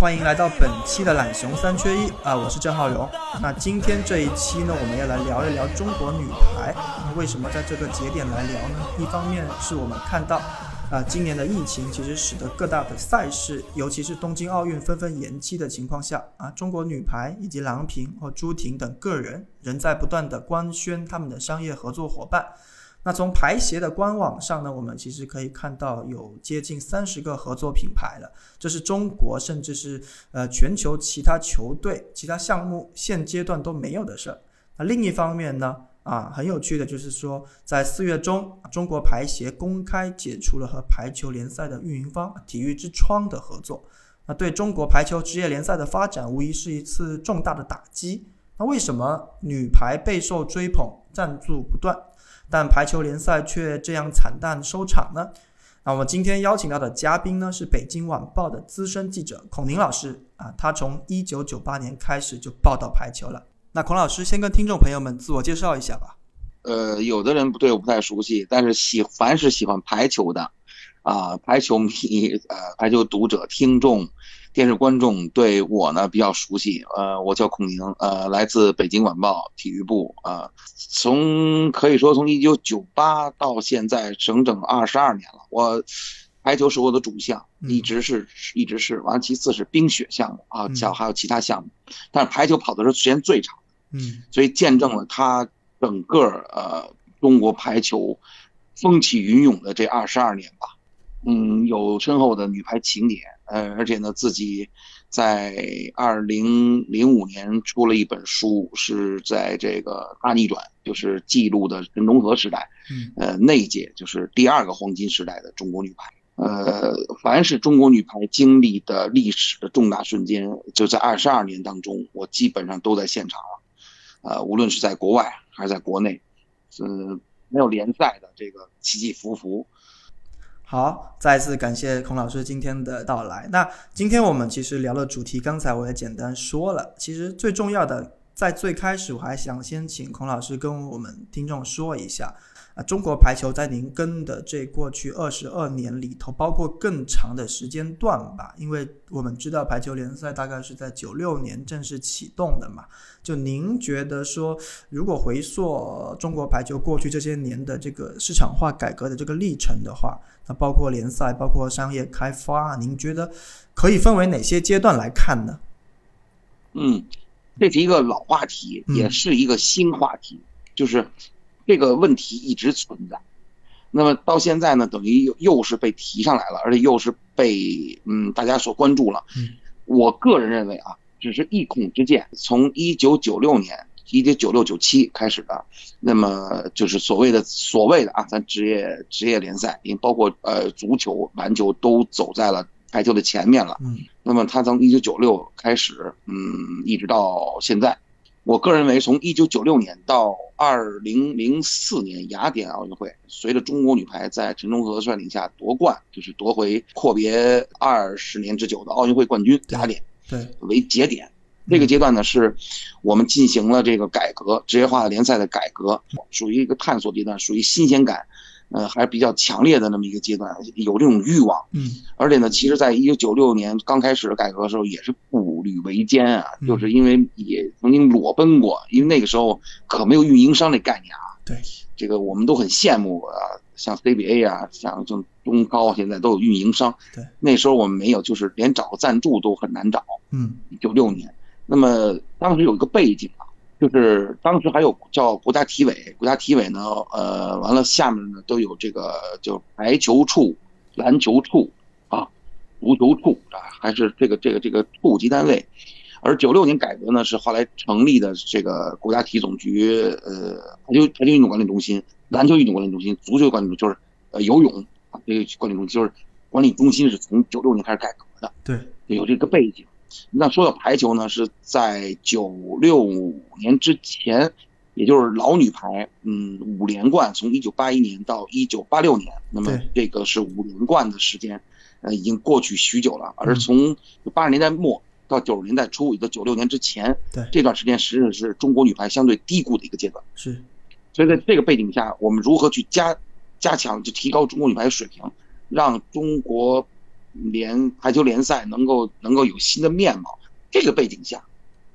欢迎来到本期的懒熊三缺一啊，我是郑浩荣。那今天这一期呢，我们要来聊一聊中国女排。那为什么在这个节点来聊呢？一方面是我们看到啊，今年的疫情其实使得各大的赛事，尤其是东京奥运纷纷延期的情况下啊，中国女排以及郎平和朱婷等个人仍在不断的官宣他们的商业合作伙伴。那从排协的官网上呢，我们其实可以看到有接近三十个合作品牌了，这是中国甚至是呃全球其他球队、其他项目现阶段都没有的事儿。那另一方面呢，啊很有趣的就是说，在四月中，中国排协公开解除了和排球联赛的运营方体育之窗的合作，那对中国排球职业联赛的发展无疑是一次重大的打击。那为什么女排备受追捧，赞助不断？但排球联赛却这样惨淡收场呢？那我们今天邀请到的嘉宾呢，是北京晚报的资深记者孔宁老师啊，他从一九九八年开始就报道排球了。那孔老师先跟听众朋友们自我介绍一下吧。呃，有的人不对我不太熟悉，但是喜凡是喜欢排球的，啊，排球迷，呃，排球读者、听众。电视观众对我呢比较熟悉，呃，我叫孔宁，呃，来自北京晚报体育部，啊，从可以说从一九九八到现在整整二十二年了。我排球是我的主项，一直是一直是，完了其次是冰雪项目啊，像还有其他项目，但是排球跑的是时间最长，嗯，所以见证了他整个呃中国排球风起云涌的这二十二年吧。嗯，有深厚的女排情结，呃，而且呢，自己在二零零五年出了一本书，是在这个大逆转，就是记录的陈忠和时代，嗯，呃，那一届就是第二个黄金时代的中国女排。呃，凡是中国女排经历的历史的重大瞬间，就在二十二年当中，我基本上都在现场了。呃，无论是在国外还是在国内，嗯，没有联赛的这个起起伏伏。好，再次感谢孔老师今天的到来。那今天我们其实聊的主题，刚才我也简单说了。其实最重要的，在最开始，我还想先请孔老师跟我们听众说一下。啊，中国排球在您跟的这过去二十二年里头，包括更长的时间段吧，因为我们知道排球联赛大概是在九六年正式启动的嘛。就您觉得说，如果回溯中国排球过去这些年的这个市场化改革的这个历程的话，那包括联赛，包括商业开发，您觉得可以分为哪些阶段来看呢？嗯，这是一个老话题，也是一个新话题，就是。这个问题一直存在，那么到现在呢，等于又又是被提上来了，而且又是被嗯大家所关注了。嗯，我个人认为啊，只是一孔之见。从一九九六年，一九九六九七开始的，那么就是所谓的所谓的啊，咱职业职业联赛，因为包括呃足球、篮球都走在了排球的前面了。嗯，那么他从一九九六开始，嗯，一直到现在。我个人认为，从一九九六年到二零零四年雅典奥运会，随着中国女排在陈忠和率领下夺冠，就是夺回阔别二十年之久的奥运会冠军，雅典对为节点。这个阶段呢，是我们进行了这个改革，职业化联赛的改革，属于一个探索阶段，属于新鲜感。呃，还是比较强烈的那么一个阶段，有这种欲望，嗯，而且呢，其实，在一九九六年刚开始改革的时候，也是步履维艰啊，就是因为也曾经裸奔过，因为那个时候可没有运营商这概念啊，对，这个我们都很羡慕啊，像 CBA 啊，像像中高现在都有运营商，对，那时候我们没有，就是连找个赞助都很难找，嗯，九六年，那么当时有一个背景啊。就是当时还有叫国家体委，国家体委呢，呃，完了下面呢都有这个就排球处、篮球处啊、足球处啊，还是这个这个这个处级单位，而九六年改革呢，是后来成立的这个国家体育总局，呃，排球排球运动管理中心、篮球运动管理中心、足球管理中心，就是呃游泳啊这个管理中心，就是管理中心是从九六年开始改革的，对，有这个背景。那说到排球呢，是在九六年之前，也就是老女排，嗯，五连冠，从一九八一年到一九八六年，那么这个是五连冠的时间，呃，已经过去许久了。而从八十年代末到九十年代初，也就九六年之前，对这段时间，实际上是中国女排相对低谷的一个阶段。是，所以在这个背景下，我们如何去加加强，就提高中国女排的水平，让中国。联排球联赛能够能够有新的面貌，这个背景下，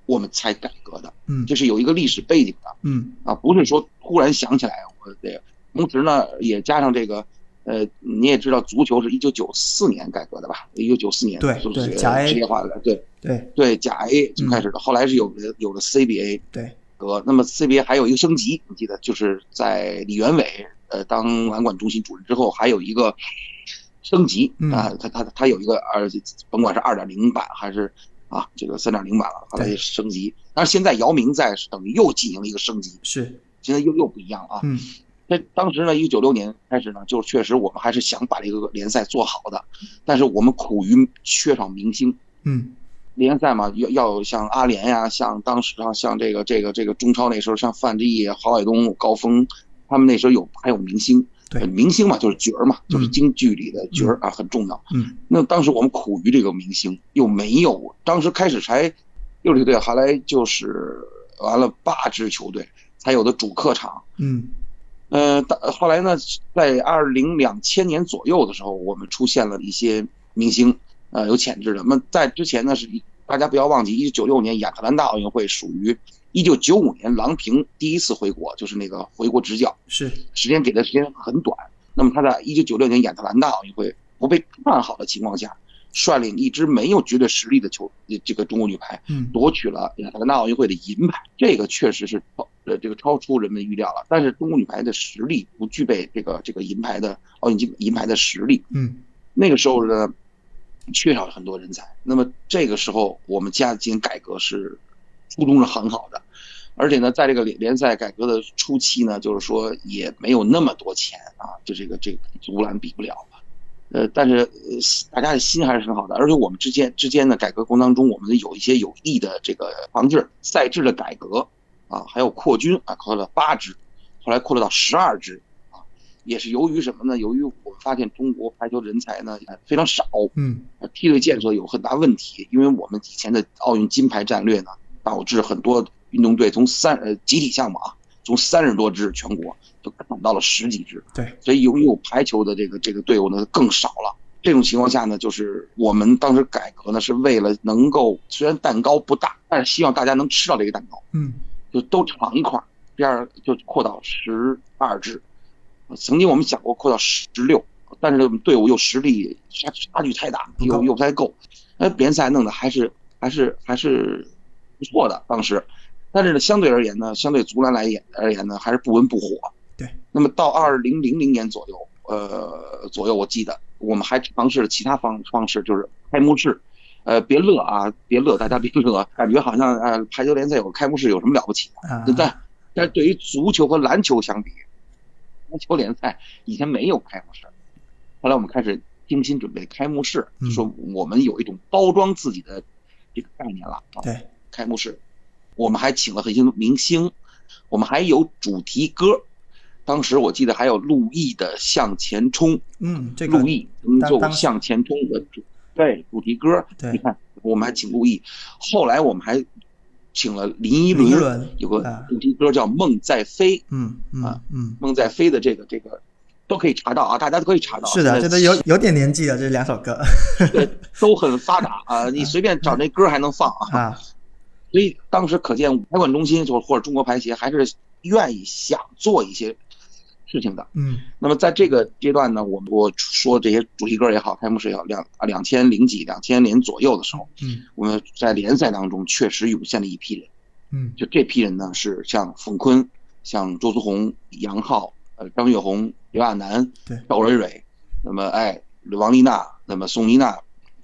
我们才改革的。嗯，这是有一个历史背景的。嗯，啊，不是说突然想起来我这个。同时呢，也加上这个，呃，你也知道，足球是一九九四年改革的吧？一九九四年对对，甲 A 职业化的，对对对，甲 A 就开始的，后来是有了有了 CBA。对，革。那么 CBA 还有一个升级，你记得就是在李元伟呃当篮管中心主任之后，还有一个。升级啊，它它它有一个二，甭管是二点零版还是啊这个三点零版了，后来升级。但是现在姚明在等于又进行了一个升级，是现在又又不一样了啊。嗯，那当时呢，一九九六年开始呢，就确实我们还是想把这个联赛做好的，但是我们苦于缺少明星。嗯，联赛嘛，要要像阿联呀，像当时啊，像这个这个这个中超那时候，像范志毅、郝海东、高峰，他们那时候有还有明星。对，明星嘛，就是角儿嘛，就是京剧里的角儿啊，很重要。嗯，那当时我们苦于这个明星，又没有，当时开始才六支队，后来就是完了八支球队才有的主客场。嗯，呃，后来呢，在二零两千年左右的时候，我们出现了一些明星，呃，有潜质的。那在之前呢，是大家不要忘记，一九九六年亚特兰大奥运会属于。一九九五年，郎平第一次回国，就是那个回国执教，是时间给的时间很短。那么他在一九九六年亚特兰大奥运会不被看好的情况下，率领一支没有绝对实力的球，这个中国女排，夺取了亚特兰大奥运会的银牌。这个确实是超呃这个超出人们预料了。但是中国女排的实力不具备这个这个银牌的奥运金银牌的实力。嗯，那个时候呢，缺少很多人才。那么这个时候我们加紧改革是初衷是很好的。而且呢，在这个联联赛改革的初期呢，就是说也没有那么多钱啊，就这个这个足篮比不了了。呃，但是大家的心还是很好的。而且我们之间之间的改革过程当中，我们有一些有益的这个防治赛制的改革啊，还有扩军啊，扩了八支，后来扩了到十二支啊，也是由于什么呢？由于我们发现中国排球人才呢非常少，嗯，梯队建设有很大问题，因为我们以前的奥运金牌战略呢，导致很多。运动队从三呃集体项目啊，从三十多支全国就砍到了十几支，对，所以拥有排球的这个这个队伍呢更少了。这种情况下呢，就是我们当时改革呢是为了能够虽然蛋糕不大，但是希望大家能吃到这个蛋糕，嗯，就都尝一块。第二就扩到十二支，曾经我们想过扩到十六，但是队伍又实力差差距太大，又又不太够，那联赛弄的还是还是还是不错的，当时。但是呢，相对而言呢，相对足篮来言而言呢，还是不温不火。对。那么到二零零零年左右，呃，左右我记得我们还尝试了其他方方式，就是开幕式。呃，别乐啊，别乐，大家别乐，感觉好像呃排球联赛有个开幕式有什么了不起的？但但对于足球和篮球相比，篮球联赛以前没有开幕式。后来我们开始精心准备开幕式，说我们有一种包装自己的这个概念了啊。对。开幕式。我们还请了很多明星，我们还有主题歌，当时我记得还有陆毅的《向前冲》。嗯，这个陆毅曾经做过《向前冲》的主对主题歌。对，你看我们还请陆毅，后来我们还请了林依轮，有个主题歌叫《梦在飞》。嗯嗯嗯，梦在飞的这个这个都可以查到啊，大家都可以查到。是的，这都有有点年纪了，这两首歌。对，都很发达啊，你随便找那歌还能放啊。所以当时可见，排管中心就或者中国排协还是愿意想做一些事情的。嗯，那么在这个阶段呢，我我说这些主题歌也好，开幕式也好，两啊两千零几、两千年左右的时候，嗯，我们在联赛当中确实涌现了一批人。嗯，就这批人呢，是像冯坤、像周苏红、杨浩、呃张月红、刘亚楠、对赵蕊蕊，那么哎王丽娜，那么宋妮娜、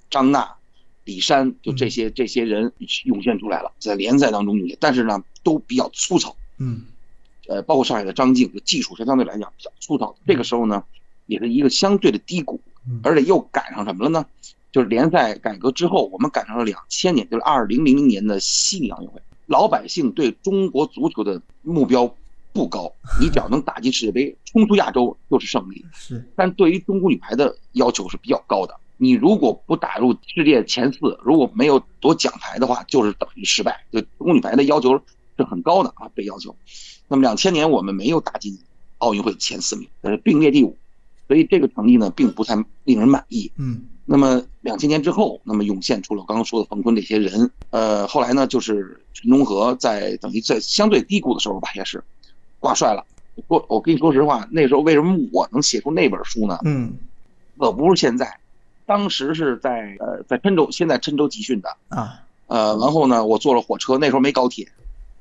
张娜。李山，就这些这些人涌现出来了，在联赛当中涌现，但是呢，都比较粗糙。嗯，呃，包括上海的张静，技术是相对来讲比较粗糙。这个时候呢，也是一个相对的低谷，而且又赶上什么了呢？就是联赛改革之后，我们赶上了两千年，就是二零零零年的悉尼奥运会。老百姓对中国足球的目标不高，你只要能打进世界杯，冲出亚洲就是胜利。是，但对于中国女排的要求是比较高的。你如果不打入世界前四，如果没有夺奖牌的话，就是等于失败。对中国女排的要求是很高的啊，被要求。那么两千年我们没有打进奥运会前四名，呃，并列第五，所以这个成绩呢并不太令人满意。嗯。那么两千年之后，那么涌现出了刚刚说的冯坤这些人。呃，后来呢，就是陈忠和在等于在相对低谷的时候吧，也是挂帅了。我我跟你说实话，那时候为什么我能写出那本书呢？嗯，可不是现在，当时是在呃在郴州，现在郴州集训的啊。呃，然后呢，我坐了火车，那时候没高铁，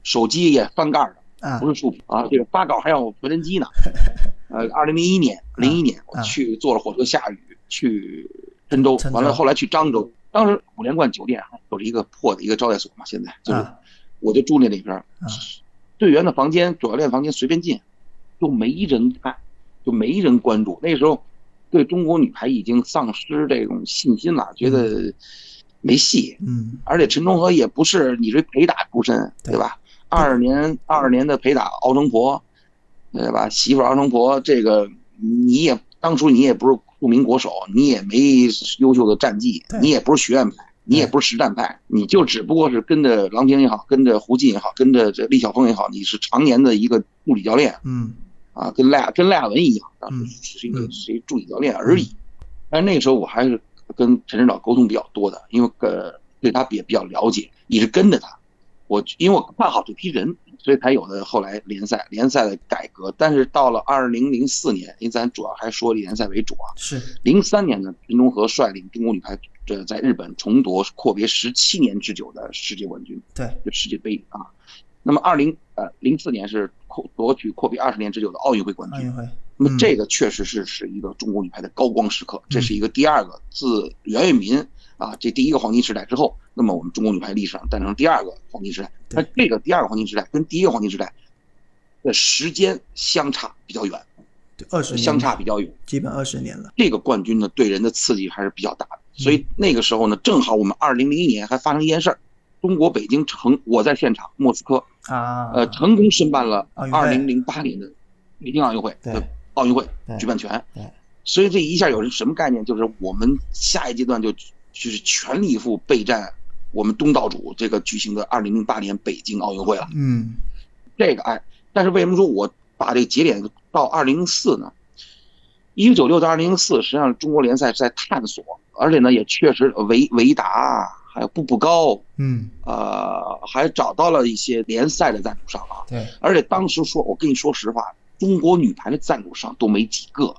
手机也翻盖的，不是触屏啊，这个发稿还要传真机呢。呃，二零零一年，零一年我去坐了火车，下雨去。郴州完了，后来去漳州，当时五连冠酒店就是一个破的一个招待所嘛，现在就是，我就住那里边，队员的房间、主教练房间随便进，就没人看，就没人关注。那时候对中国女排已经丧失这种信心了，觉得没戏。嗯，而且陈忠和也不是你这陪打出身，对吧？二二年二二年的陪打敖成婆，对吧？媳妇敖成婆，这个你也当初你也不是。著名国手，你也没优秀的战绩，你也不是学院派，你也不是实战派，你就只不过是跟着郎平也好，跟着胡进也好，跟着这李晓峰也好，你是常年的一个助理教练，嗯，啊，跟赖跟赖亚文一样，当时是一个谁助理教练而已。但那个时候我还是跟陈指导沟通比较多的，因为呃对他也比较了解，一直跟着他。我因为我看好这批人。所以才有的后来联赛联赛的改革，但是到了二零零四年，因为咱主要还说联赛为主啊。是零三年呢，林忠和率领中国女排这在日本重夺阔别十七年之久的世界冠军，对，就世界杯啊。那么二零呃零四年是阔夺取阔别二十年之久的奥运会冠军。奥运会。那么这个确实是是一个中国女排的高光时刻，这是一个第二个自袁跃民啊这第一个黄金时代之后。那么我们中国女排历史上诞生第二个黄金时代，那这个第二个黄金时代跟第一个黄金时代的时间相差比较远，对，二十相差比较远，基本二十年了。这个冠军呢，对人的刺激还是比较大的。所以那个时候呢，正好我们二零零一年还发生一件事儿，中国北京成，我在现场，莫斯科啊，呃，成功申办了二零零八年的北京奥运会的奥运会举办权。对，所以这一下有什么概念？就是我们下一阶段就就是全力以赴备战。我们东道主这个举行的二零零八年北京奥运会了，嗯，这个哎，但是为什么说我把这个节点到二零零四呢？一九九六到二零零四，实际上中国联赛是在探索，而且呢也确实维维达还有步步高，嗯，呃，还找到了一些联赛的赞助商啊，对，而且当时说，我跟你说实话，中国女排的赞助商都没几个，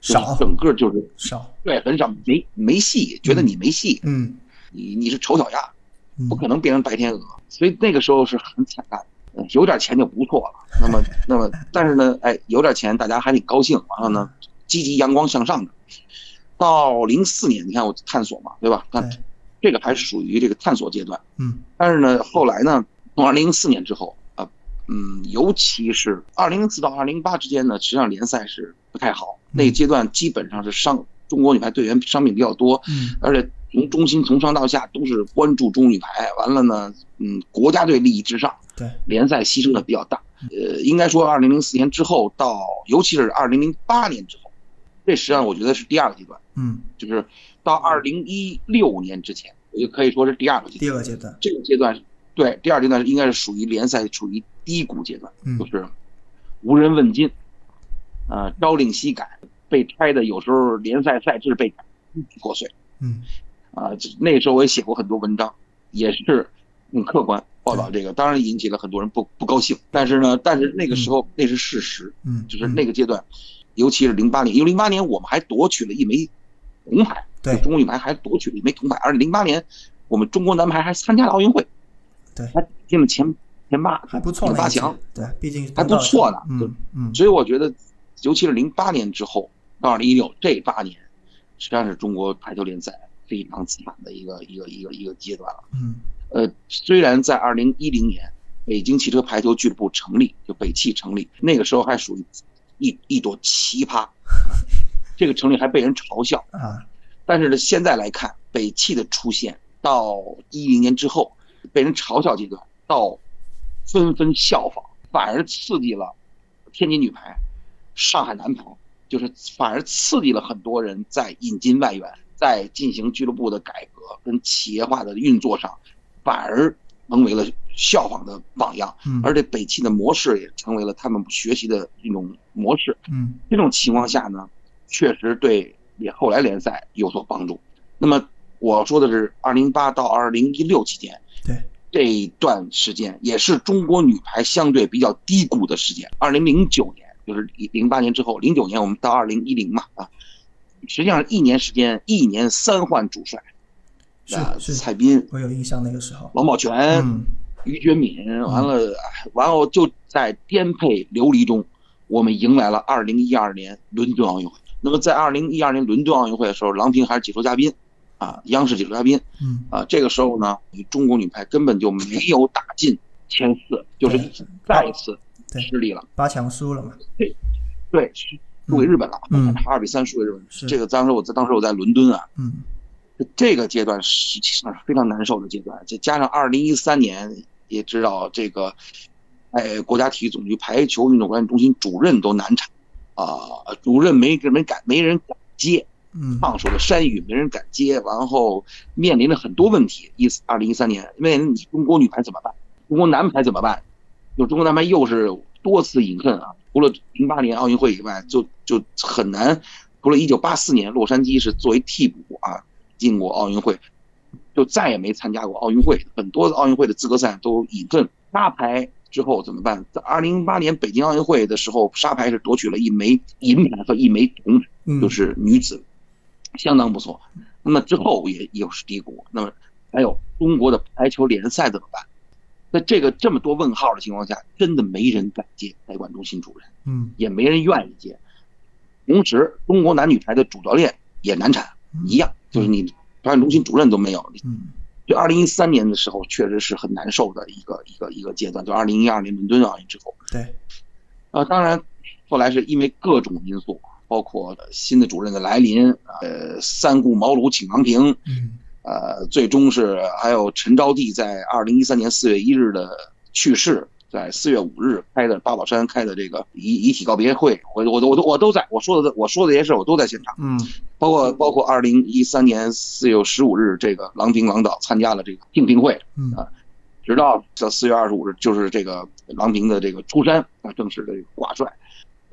少，整个就是少，对，很少，没没戏，觉得你没戏，嗯。你你是丑小鸭，不可能变成白天鹅，所以那个时候是很惨淡，有点钱就不错了。那么 那么，但是呢，哎，有点钱大家还得高兴。完了呢，积极阳光向上的。到零四年，你看我探索嘛，对吧？看这个还是属于这个探索阶段。嗯。但是呢，后来呢，从二零零四年之后啊，嗯，尤其是二零零四到二零零八之间呢，实际上联赛是不太好。那个阶段基本上是伤中国女排队员伤病比较多，嗯，而且。从中心从上到下都是关注中女排，完了呢，嗯，国家队利益至上，对联赛牺牲的比较大。呃，应该说，二零零四年之后到，尤其是二零零八年之后，这实际上我觉得是第二个阶段，嗯，就是到二零一六年之前，我就可以说是第二个阶段。第二个阶段，这个阶段，对，第二阶段应该是属于联赛处于低谷阶段，就是无人问津，啊，朝令夕改，被拆的有时候联赛赛制被破碎，嗯。啊，那时候我也写过很多文章，也是很客观报道这个，当然引起了很多人不不高兴。但是呢，但是那个时候那是事实，嗯，就是那个阶段，尤其是零八年，因为零八年我们还夺取了一枚铜牌，对，中国女排还夺取了一枚铜牌，而且零八年我们中国男排还参加了奥运会，对，还进了前前八，还不错，前八强，对，毕竟还不错呢，嗯嗯，所以我觉得，尤其是零八年之后到二零一六这八年，实际上是中国排球联赛。非常惨的一个一个一个一个阶段了。嗯呃，虽然在二零一零年北京汽车排球俱乐部成立，就北汽成立，那个时候还属于一一朵奇葩，这个成立还被人嘲笑。啊但是呢，现在来看，北汽的出现到一零年之后被人嘲笑阶段，到纷纷效仿，反而刺激了天津女排、上海男排，就是反而刺激了很多人在引进外援，在进行俱乐部的改革跟企业化的运作上，反而成为了效仿的榜样。嗯而且北汽的模式也成为了他们学习的一种模式。嗯这种情况下呢，确实对也后来联赛有所帮助。那么我说的是二零一八到二零一六期间对这一段时间，也是中国女排相对比较低谷的时间。二零零九年就是零八年之后，零九年我们到二零一零嘛啊，实际上一年时间，一年三换主帅，啊，是是蔡斌、我有印象那个时候。王宝泉、嗯于觉敏，完了，哎完后就在颠沛流离中，我们迎来了二零一二年伦敦奥运会。那么在二零一二年伦敦奥运会的时候，郎平还是解说嘉宾，啊，央视解说嘉宾，嗯。啊，这个时候呢，中国女排根本就没有打进前四，就是再一次失利了。八强输了嘛？对，对输给日本了，嗯。二比三输给日本。是。这个当时我在当时我在伦敦啊，嗯。这个阶段实际上是非常难受的阶段，再加上二零一三年也知道这个，哎，国家体育总局排球运动管理中心主任都难产，啊、主任没人敢没人敢接，嗯烫手的山芋没人敢接，然后面临了很多问题。一二零一三年，面临你中国女排怎么办？中国男排怎么办？就中国男排又是多次隐恨啊！除了零八年奥运会以外，就就很难。除了一九八四年洛杉矶是作为替补啊进过奥运会，就再也没参加过奥运会。很多奥运会的资格赛都隐恨。沙排之后怎么办？在二零零八年北京奥运会的时候，沙排是夺取了一枚银牌和一枚铜牌。嗯就是女子，相当不错。那么之后也又是低谷。那么还有中国的排球联赛怎么办？在这个这么多问号的情况下，真的没人敢接代管中心主任，嗯也没人愿意接。同时，中国男女排的主教练也难产，一样，就是你表演中心主任都没有。嗯就二零一三年的时候，确实是很难受的一个一个一个阶段。就二零一二年伦敦奥运之后，对呃，当然，后来是因为各种因素，包括新的主任的来临，呃，三顾茅庐请郎平，嗯呃，最终是还有陈招娣在二零一三年四月一日的去世，在四月五日开的八宝山开的这个遗遗体告别会，我我都我都我都在，我说的我说的这些事我都在现场，嗯。包括包括二零一三年四月十五日这个郎平郎导参加了这个敬聘会，嗯直到这四月二十五日，就是这个郎平的这个出山啊，正式的这个挂帅，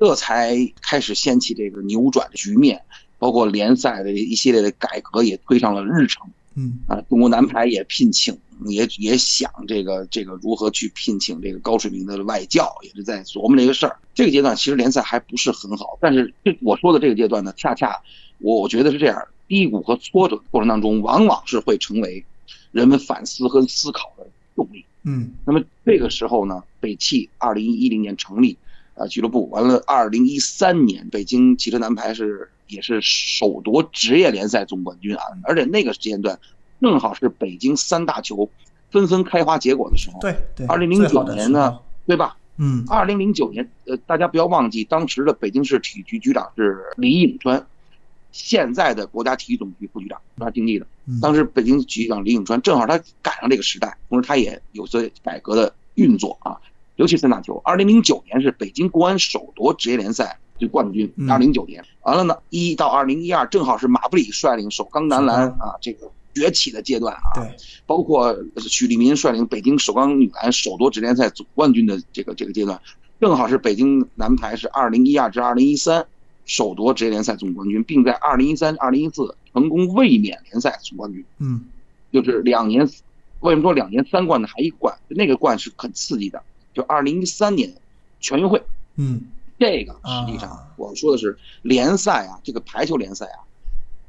这才开始掀起这个扭转的局面，包括联赛的一系列的改革也推上了日程嗯啊。中国男排也聘请，也也想这个这个如何去聘请这个高水平的外教，也是在琢磨这个事儿。这个阶段其实联赛还不是很好，但是这我说的这个阶段呢，恰恰我我觉得是这样，低谷和挫折过程当中，往往是会成为人们反思和思考的动力。嗯那么这个时候呢，北汽二零一零年成立，呃，俱乐部完了，二零一三年北京汽车男排是也是首夺职业联赛总冠军啊，而且那个时间段正好是北京三大球纷纷开花结果的时候，对对。二零零九年呢，对吧？嗯二零零九年，呃，大家不要忘记，当时的北京市体育局局长是李颖川，现在的国家体育总局副局长，他经济的。嗯当时北京局长李颖川正好他赶上这个时代，同时他也有些改革的运作啊，尤其三大球。二零零九年是北京国安首夺职业联赛就冠军，嗯。二零零九年。完了呢，一到二零一二正好是马布里率领首钢男篮啊这个崛起的阶段啊，对。包括许利民率领北京首钢女篮首夺职业联赛总冠军的这个这个阶段，正好是北京男排是二零一二至二零一三首夺职业联赛总冠军，并在二零一三、二零一四成功卫冕联赛总冠军，嗯。就是两年。为什么说两年三冠呢？还一冠，那个冠是很刺激的。就二零一三年全运会，嗯这个实际上啊我说的是联赛啊，这个排球联赛啊，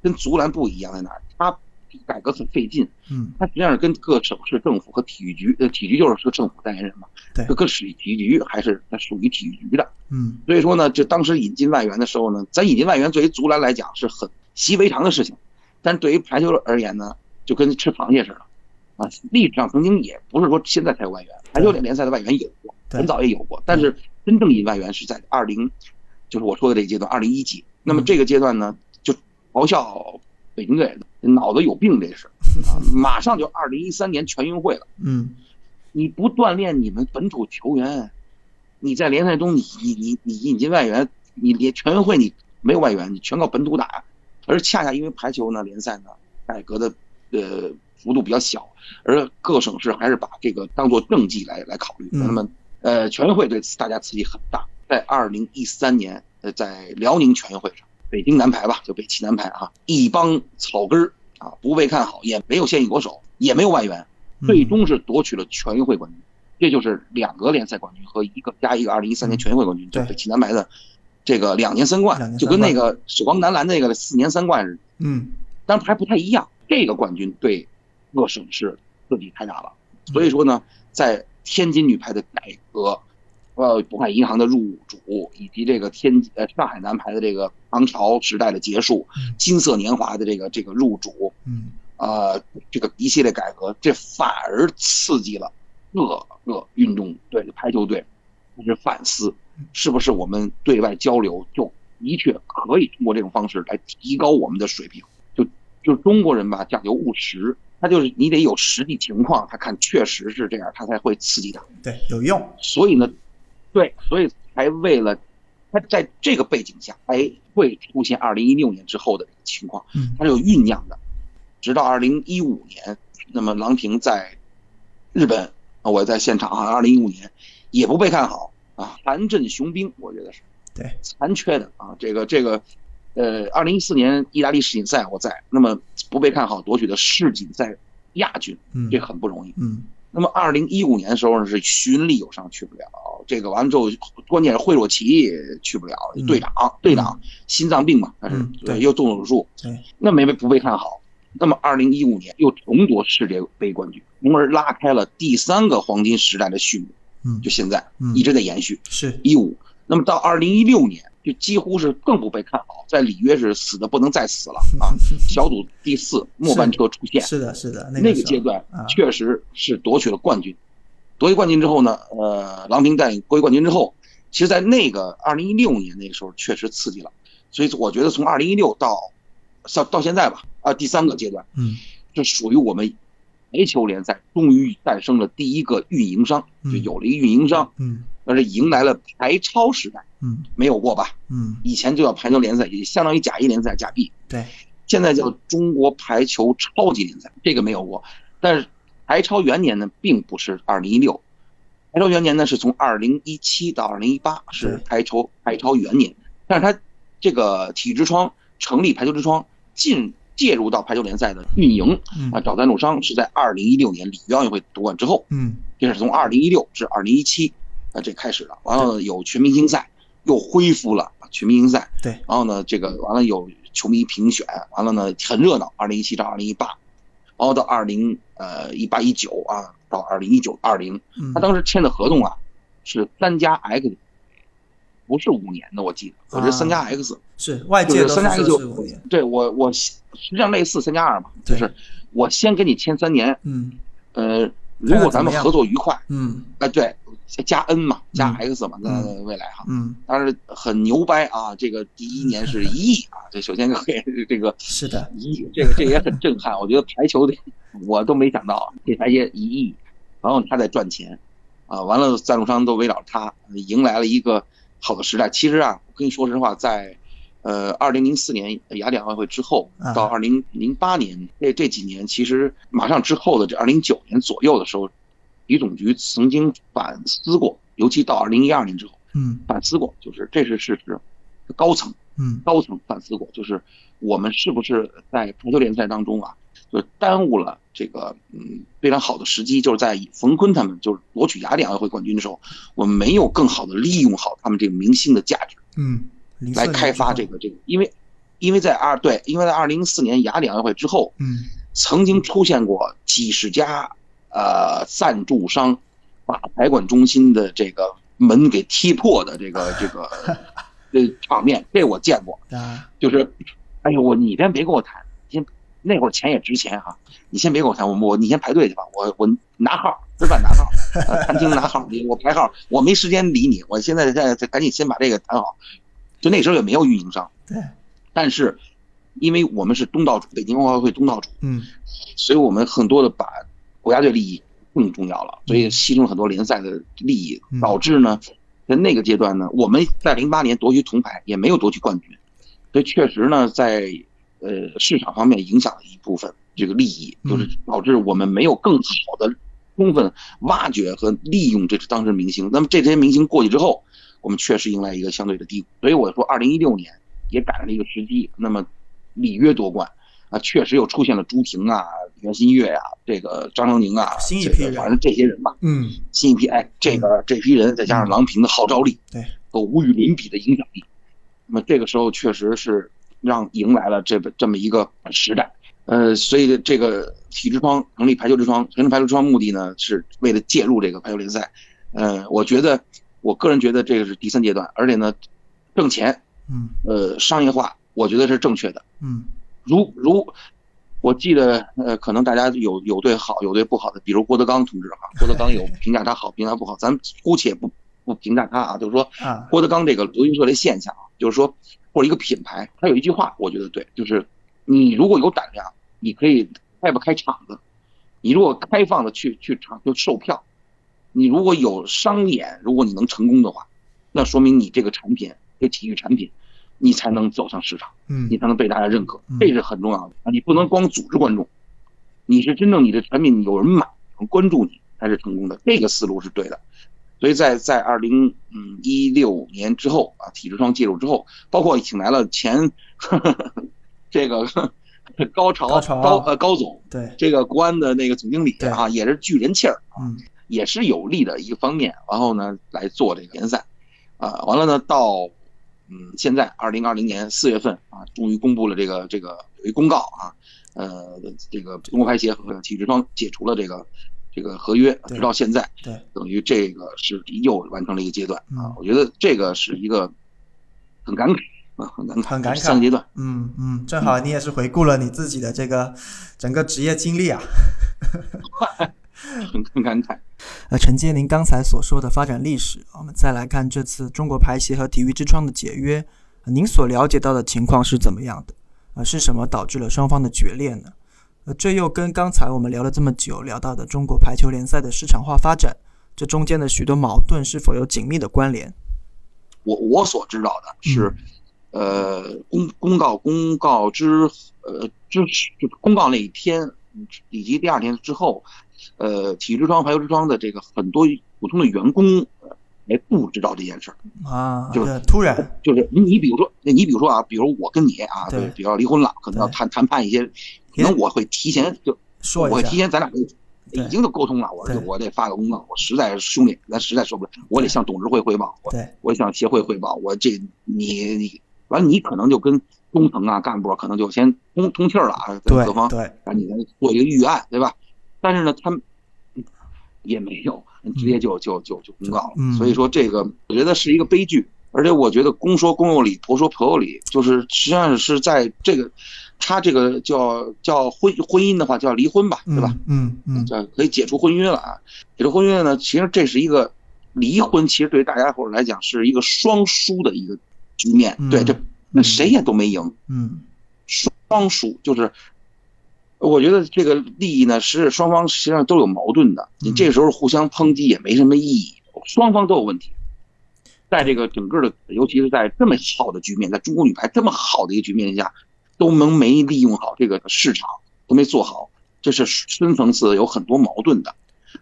跟足篮不一样在哪儿？它改革很费劲，嗯它实际上是跟各省市政府和体育局，呃，体育局就是个政府代言人嘛，对各个市体育局还是它属于体育局的。嗯所以说呢，就当时引进外援的时候呢，咱引进外援作为足篮来讲是很习以为常的事情，但对于排球而言呢，就跟吃螃蟹似的，啊，历史上曾经也不是说现在才有外援，排球联赛的外援有过，对很早也有过，但是真正引外援是在二零，就是我说的这个阶段，二零一几。那么这个阶段呢，就嘲笑北京队脑子有病，这 是啊，马上就二零一三年全运会了。嗯，你不锻炼你们本土球员，你在联赛中你你你你引进外援，你连全运会你没有外援，你全靠本土打。而恰恰因为排球呢联赛呢改革的呃幅度比较小，而各省市还是把这个当做政绩来来考虑。嗯那么呃全运会对大家刺激很大，在二零一三年呃在辽宁全运会上，北京男排吧就北汽男排啊，一帮草根儿啊不被看好，也没有现役国手，也没有外援。嗯最终是夺取了全运会冠军，这就是两个联赛冠军和一个加一个二零一三年全运会冠军，对就北汽男排的这个两年三冠，就跟那个首钢男篮那个四年三冠似的，嗯当然还不太一样。这个冠军对各省市刺激太大了，所以说呢，在天津女排的改革，呃，渤海银行的入主，以及这个天呃上海男排的这个唐朝时代的结束嗯，金色年华的这个这个入主，嗯。呃，这个一系列改革，这反而刺激了各个运动队、排球队，就是反思，是不是我们对外交流就的确可以通过这种方式来提高我们的水平？就就中国人吧，讲究务实，他就是你得有实际情况，他看确实是这样，他才会刺激他。对，有用。所以呢，对，所以才为了他在这个背景下，哎会出现二零一六年之后的这个情况。嗯它是有酝酿的，直到二零一五年，那么郎平在日本，啊我在现场啊，二零一五年也不被看好啊，残阵雄兵，我觉得是对，残缺的啊，这个这个，呃，二零一四年意大利世锦赛我在，那么不被看好夺取的世锦赛亚军，嗯这很不容易。嗯那么二零一五年的时候呢，是徐力有伤去不了，这个完了之后，关键是惠若琪去不了，嗯队长队长心脏病嘛，但是嗯对又动手术，对，那没被不被看好。那么二零一五年又重夺世界杯冠军，从而拉开了第三个黄金时代的序幕，嗯就现在嗯一直在延续。是一五，那么到二零一六年就几乎是更不被看好，在里约是死的不能再死了 啊，小组第四，末班车出现，是的是的，那个阶段啊确实是夺取了冠军。夺取冠军之后呢，呃，郎平带领夺取冠军之后，其实，在那个二零一六年那个时候确实刺激了，所以我觉得从二零一六到到到现在吧，啊，第三个阶段，嗯这属于我们排球联赛终于诞生了第一个运营商，嗯就有了一个运营商，嗯而且迎来了排超时代，嗯。没有过吧？嗯。以前就叫排球联赛，也相当于甲一联赛甲 B，对，现在叫中国排球超级联赛，这个没有过。但是排超元年呢，并不是二零一六，排超元年呢是从二零一七到二零一八是排超排超元年，但是它这个体育之窗成立排球之窗进介入到排球联赛的运营嗯。啊，找赞助商是在二零一六年里约奥运会夺冠之后，嗯。这是从二零一六至二零一七啊这开始了，完了有全明星赛，又恢复了全明星赛。对，然后呢，这个完了有球迷评选，完了呢很热闹。二零一七到二零一八，然后到二零呃一八一九啊，到二零一九二零，嗯。他当时签的合同啊是三加 X，不是五年的，我记得，我觉得三加 X，、是外界是三加 X 五年，对我我实际上类似三加二嘛，就是我先跟你签三年，嗯。呃，如果咱们合作愉快，嗯。啊对，加 N 嘛，加嗯 X 嘛，那未来哈。嗯但是很牛掰啊！这个第一年是一亿啊，这首先可以这个是的，一亿，这个这也很震撼。我觉得排球的我都没想到，这台阶一亿，然后他在赚钱，啊，完了赞助商都围绕着他，迎来了一个好的时代。其实啊，我跟你说实话，在呃二零零四年雅典奥运会之后啊，到二零零八年这这几年，其实马上之后的这二零一九年左右的时候，体育总局曾经反思过，尤其到二零一二年之后。嗯反思过，就是这是事实。高层嗯高层反思过，就是我们是不是在排球联赛当中啊，就耽误了这个嗯非常好的时机，就是在冯坤他们就是夺取雅典奥运会冠军的时候，我们没有更好的利用好他们这个明星的价值嗯来开发这个这个，因为因为在二对，因为在二零一四年雅典奥运会之后，嗯曾经出现过几十家呃赞助商把排管中心的这个门给踢破的这个这个 这场面，这我见过。啊就是，哎呦，我你先别跟我谈，先那会儿钱也值钱哈，你先别跟我谈，我我你先排队去吧，我我拿号，吃饭拿号，餐厅拿号，你我排号，我没时间理你，我现在在在赶紧先把这个谈好。就那时候也没有运营商，对，但是因为我们是东道主，北京奥运会东道主，嗯，所以我们很多的把国家队利益更重要了，所以牺牲了很多联赛的利益，导致呢，在那个阶段呢，我们在零八年夺取铜牌也没有夺取冠军，所以确实呢，在呃市场方面影响了一部分这个利益，就是导致我们没有更好的充分挖掘和利用这当时明星。那么这些明星过去之后。我们确实迎来一个相对的低谷，所以我说，二零一六年也赶上了一个时机。那么，里约夺冠啊，确实又出现了朱婷啊、袁心玥呀、这个张常宁啊，新一批人，反正这些人吧，嗯，新一批，哎，这个这批人再加上郎平的号召力，对，和无与伦比的影响力，那么这个时候确实是让迎来了这个这么一个时代。呃，所以这个体之窗成立排球之窗，成立排球之窗目的呢，是为了介入这个排球联赛。呃，我觉得。我个人觉得这个是第三阶段，而且呢，挣钱，嗯，呃，商业化，我觉得是正确的，嗯，如如，我记得，呃，可能大家有有对好，有对不好的，比如郭德纲同志哈，郭德纲有评价他好，评价不好，咱姑且不不评价他啊，就是说，啊，郭德纲这个德云社的现象啊，就是说，或者一个品牌，他有一句话，我觉得对，就是你如果有胆量，你可以开不开场子，你如果开放的去去场就售票。你如果有商演，如果你能成功的话，那说明你这个产品，这体育产品，你才能走上市场，嗯，你才能被大家认可，这是很重要的啊！你不能光组织观众，你是真正你的产品有人买，关注你才是成功的，这个思路是对的。所以在在二零嗯一六年之后啊，体制窗介入之后，包括请来了前 这个高潮高呃高总，对这个国安的那个总经理啊，也是聚人气儿啊。也是有利的一个方面，然后呢来做这个联赛，啊，完了呢到，嗯，现在二零二零年四月份啊，终于公布了这个这个有一公告啊，呃，这个中国排协和体育之窗解除了这个这个合约，直到现在，对，等于这个是又完成了一个阶段啊，我觉得这个是一个很感慨啊，很感慨，很感慨，三个阶段，嗯嗯，正好你也是回顾了你自己的这个整个职业经历啊。很很感慨。呃，承接您刚才所说的发展历史，我们再来看这次中国排协和体育之窗的解约，您所了解到的情况是怎么样的？呃，是什么导致了双方的决裂呢？呃，这又跟刚才我们聊了这么久聊到的中国排球联赛的市场化发展，这中间的许多矛盾是否有紧密的关联？我我所知道的是，呃，公公告公告之呃之就公告那一天。以及第二天之后，呃，体育之窗、排球之窗的这个很多普通的员工，还不知道这件事儿啊，就是突然，就是你你比如说，你比如说啊，比如我跟你啊，对，比如要离婚了，可能要谈谈判一些，可能我会提前就说，我会提前咱俩已经都沟通了，我说我得发个公告，我实在兄弟，咱实在受不了，我得向董事会汇报，我我向协会汇报，我这你你完了，你可能就跟。中层啊，干部可能就先通通气儿了啊，各方对赶紧做一个预案，对吧？但是呢，他们也没有直接就就就就公告了。所以说，这个我觉得是一个悲剧。而且我觉得公说公有理，婆说婆有理，就是实际上是在这个他这个叫叫婚婚姻的话叫离婚吧，对吧？嗯嗯，叫可以解除婚约了啊。解除婚约呢，其实这是一个离婚，其实对大家伙来讲是一个双输的一个局面。对这。那谁也都没赢，嗯，双输就是，我觉得这个利益呢是双方实际上都有矛盾的，你这时候互相抨击也没什么意义，双方都有问题，在这个整个的，尤其是在这么好的局面，在中国女排这么好的一个局面下，都能没利用好这个市场，都没做好，这是深层次有很多矛盾的，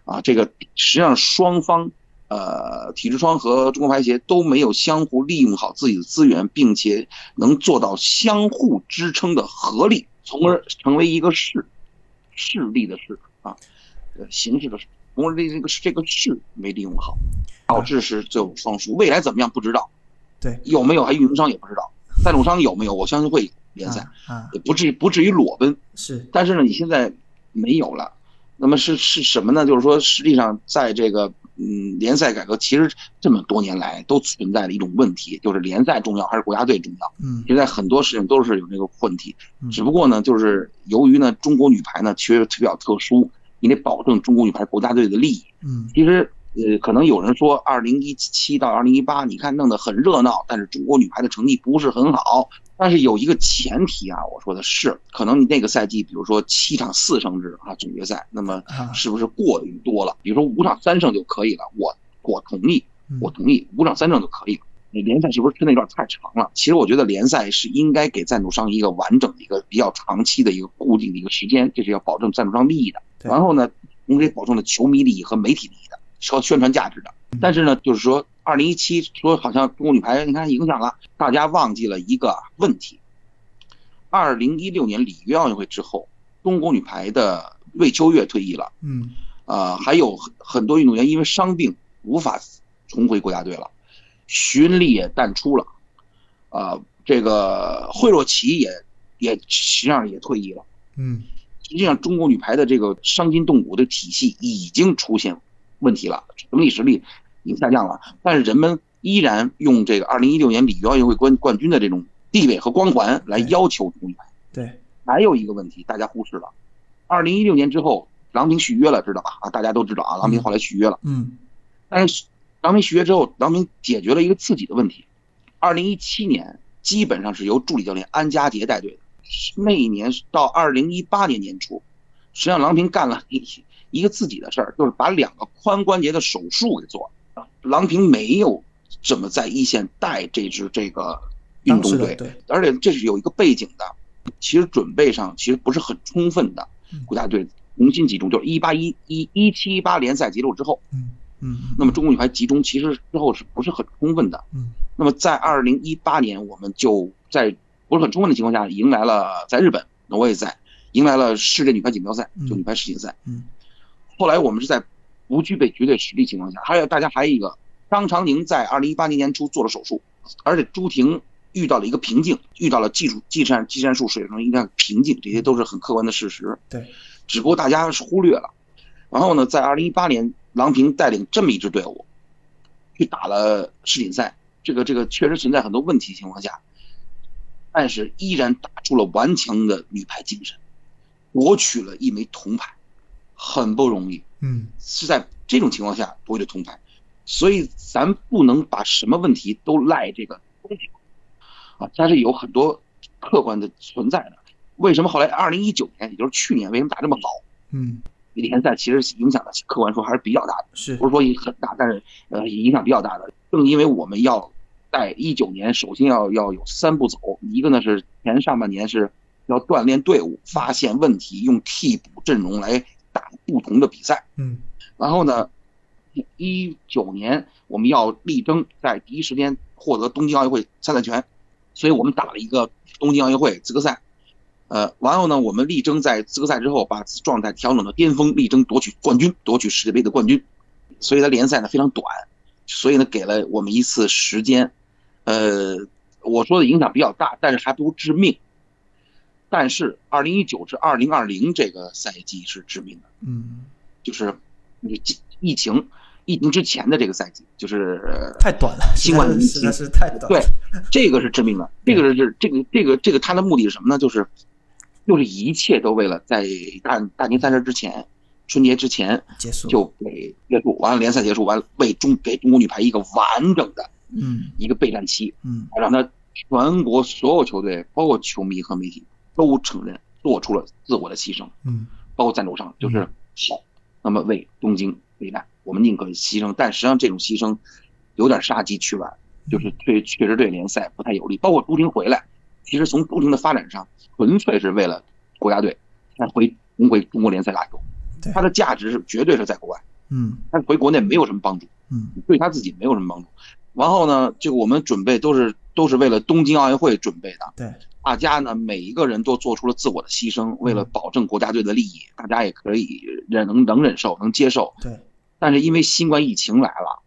啊，这个实际上双方。呃，体制窗和中国排协都没有相互利用好自己的资源，并且能做到相互支撑的合力，从而成为一个势，势力的势啊，形式的势，从而这这个这个势没利用好，导致是最后双输。未来怎么样不知道，对，有没有还运营商也不知道，赞助商有没有？我相信会联赛啊，也不至于不至于裸奔是，但是呢，你现在没有了，那么是是什么呢？就是说，实际上在这个。嗯，联赛改革其实这么多年来都存在的一种问题，就是联赛重要还是国家队重要？嗯现在很多事情都是有这个问题嗯，只不过呢，就是由于呢中国女排呢其实比较特殊，你得保证中国女排国家队的利益。嗯其实呃，可能有人说，二零一七到二零一八，你看弄得很热闹，但是中国女排的成绩不是很好。但是有一个前提啊，我说的是，可能你那个赛季，比如说七场四胜制啊总决赛，那么啊是不是过于多了？比如说五场三胜就可以了，我我同意，嗯我同意，五场三胜就可以了。你联赛是不是撑那段太长了？其实我觉得联赛是应该给赞助商一个完整的一个比较长期的一个固定的一个时间，这是要保证赞助商利益的。对然后呢，同时也保证了球迷利益和媒体利益的，和宣传价值的。但是呢，就是说，二零一七说好像中国女排，你看影响了，大家忘记了一个问题。二零一六年里约奥运会之后，中国女排的魏秋月退役了，嗯。呃，还有很很多运动员因为伤病无法重回国家队了，徐云丽也淡出了，啊、这个惠若琪也也实际上也退役了。嗯。实际上，中国女排的这个伤筋动骨的体系已经出现问题了，整体实力已经下降了。但是人们依然用这个二零一六年里约奥运会冠冠军的这种地位和光环来要求女排。对，还有一个问题，大家忽视了二零一六年之后，郎平续约了，知道吧？啊，大家都知道啊，郎平后来续约了。嗯但是郎平续约之后，郎平解决了一个自己的问题。二零一七年基本上是由助理教练安家杰带队的，那一年到二零一八年年初，实际上郎平干了一一个自己的事儿，就是把两个髋关节的手术给做了。郎平没有怎么在一线带这支这个运动队，对，而且这是有一个背景的，其实准备上其实不是很充分的嗯。国家队重新集中，就是一八一一一七一八联赛结束之后，嗯嗯那么中国女排集中其实之后是不是很充分的？嗯那么在二零一八年，我们就在不是很充分的情况下，迎来了在日本，那我也在，迎来了世界女排锦标赛，嗯就女排世锦赛。嗯后来我们是在不具备绝对实力情况下，还有大家还有一个张常宁在二零一八年年初做了手术，而且朱婷遇到了一个瓶颈，遇到了技术技战技战术水平一个瓶颈，这些都是很客观的事实。对，只不过大家是忽略了。然后呢，在二零一八年，郎平带领这么一支队伍去打了世锦赛，这个这个确实存在很多问题情况下，但是依然打出了顽强的女排精神，夺取了一枚铜牌，很不容易。嗯是在这种情况下夺得铜牌，所以咱不能把什么问题都赖这个东西啊，它是有很多客观的存在的。为什么后来二零一九年，也就是去年，为什么打这么好？嗯联赛其实影响的客观说还是比较大的，是不是说很大，但是呃影响比较大的。正因为我们要在一九年，首先要要有三步走，一个呢是前上半年是要锻炼队伍，发现问题，用替补阵容来打不同的比赛。嗯然后呢，一九年我们要力争在第一时间获得东京奥运会参赛权，所以我们打了一个东京奥运会资格赛。呃，然后呢，我们力争在资格赛之后把状态调整到巅峰，力争夺取冠军，夺取世界杯的冠军。所以它联赛呢非常短，所以呢给了我们一次时间。呃，我说的影响比较大，但是还不致命。但是二零一九至二零二零这个赛季是致命的。嗯，就是疫疫情疫情之前的这个赛季，就是呃太短了，新冠疫情实在是太短。对，这个是致命的。这个是是这个这个这个它的目的是什么呢？就是就是一切都为了在大大年三十之前，春节之前结束就给结束，完了联赛结束，完了为中给中国女排一个完整的嗯一个备战期，嗯让他全国所有球队，包括球迷和媒体都承认做出了自我的牺牲。嗯包括赞助商，就是好，那么为东京为难，我们宁可牺牲，但实际上这种牺牲有点杀鸡取卵，就是对确实对联赛不太有利。包括朱婷回来，其实从朱婷的发展上，纯粹是为了国家队他回重回中国联赛打球对，它的价值是绝对是在国外，嗯他回国内没有什么帮助，嗯对他自己没有什么帮助。然后呢，这个我们准备都是都是为了东京奥运会准备的，对，大家呢，每一个人都做出了自我的牺牲，为了保证国家队的利益，大家也可以忍能能忍受，能接受。对，但是因为新冠疫情来了，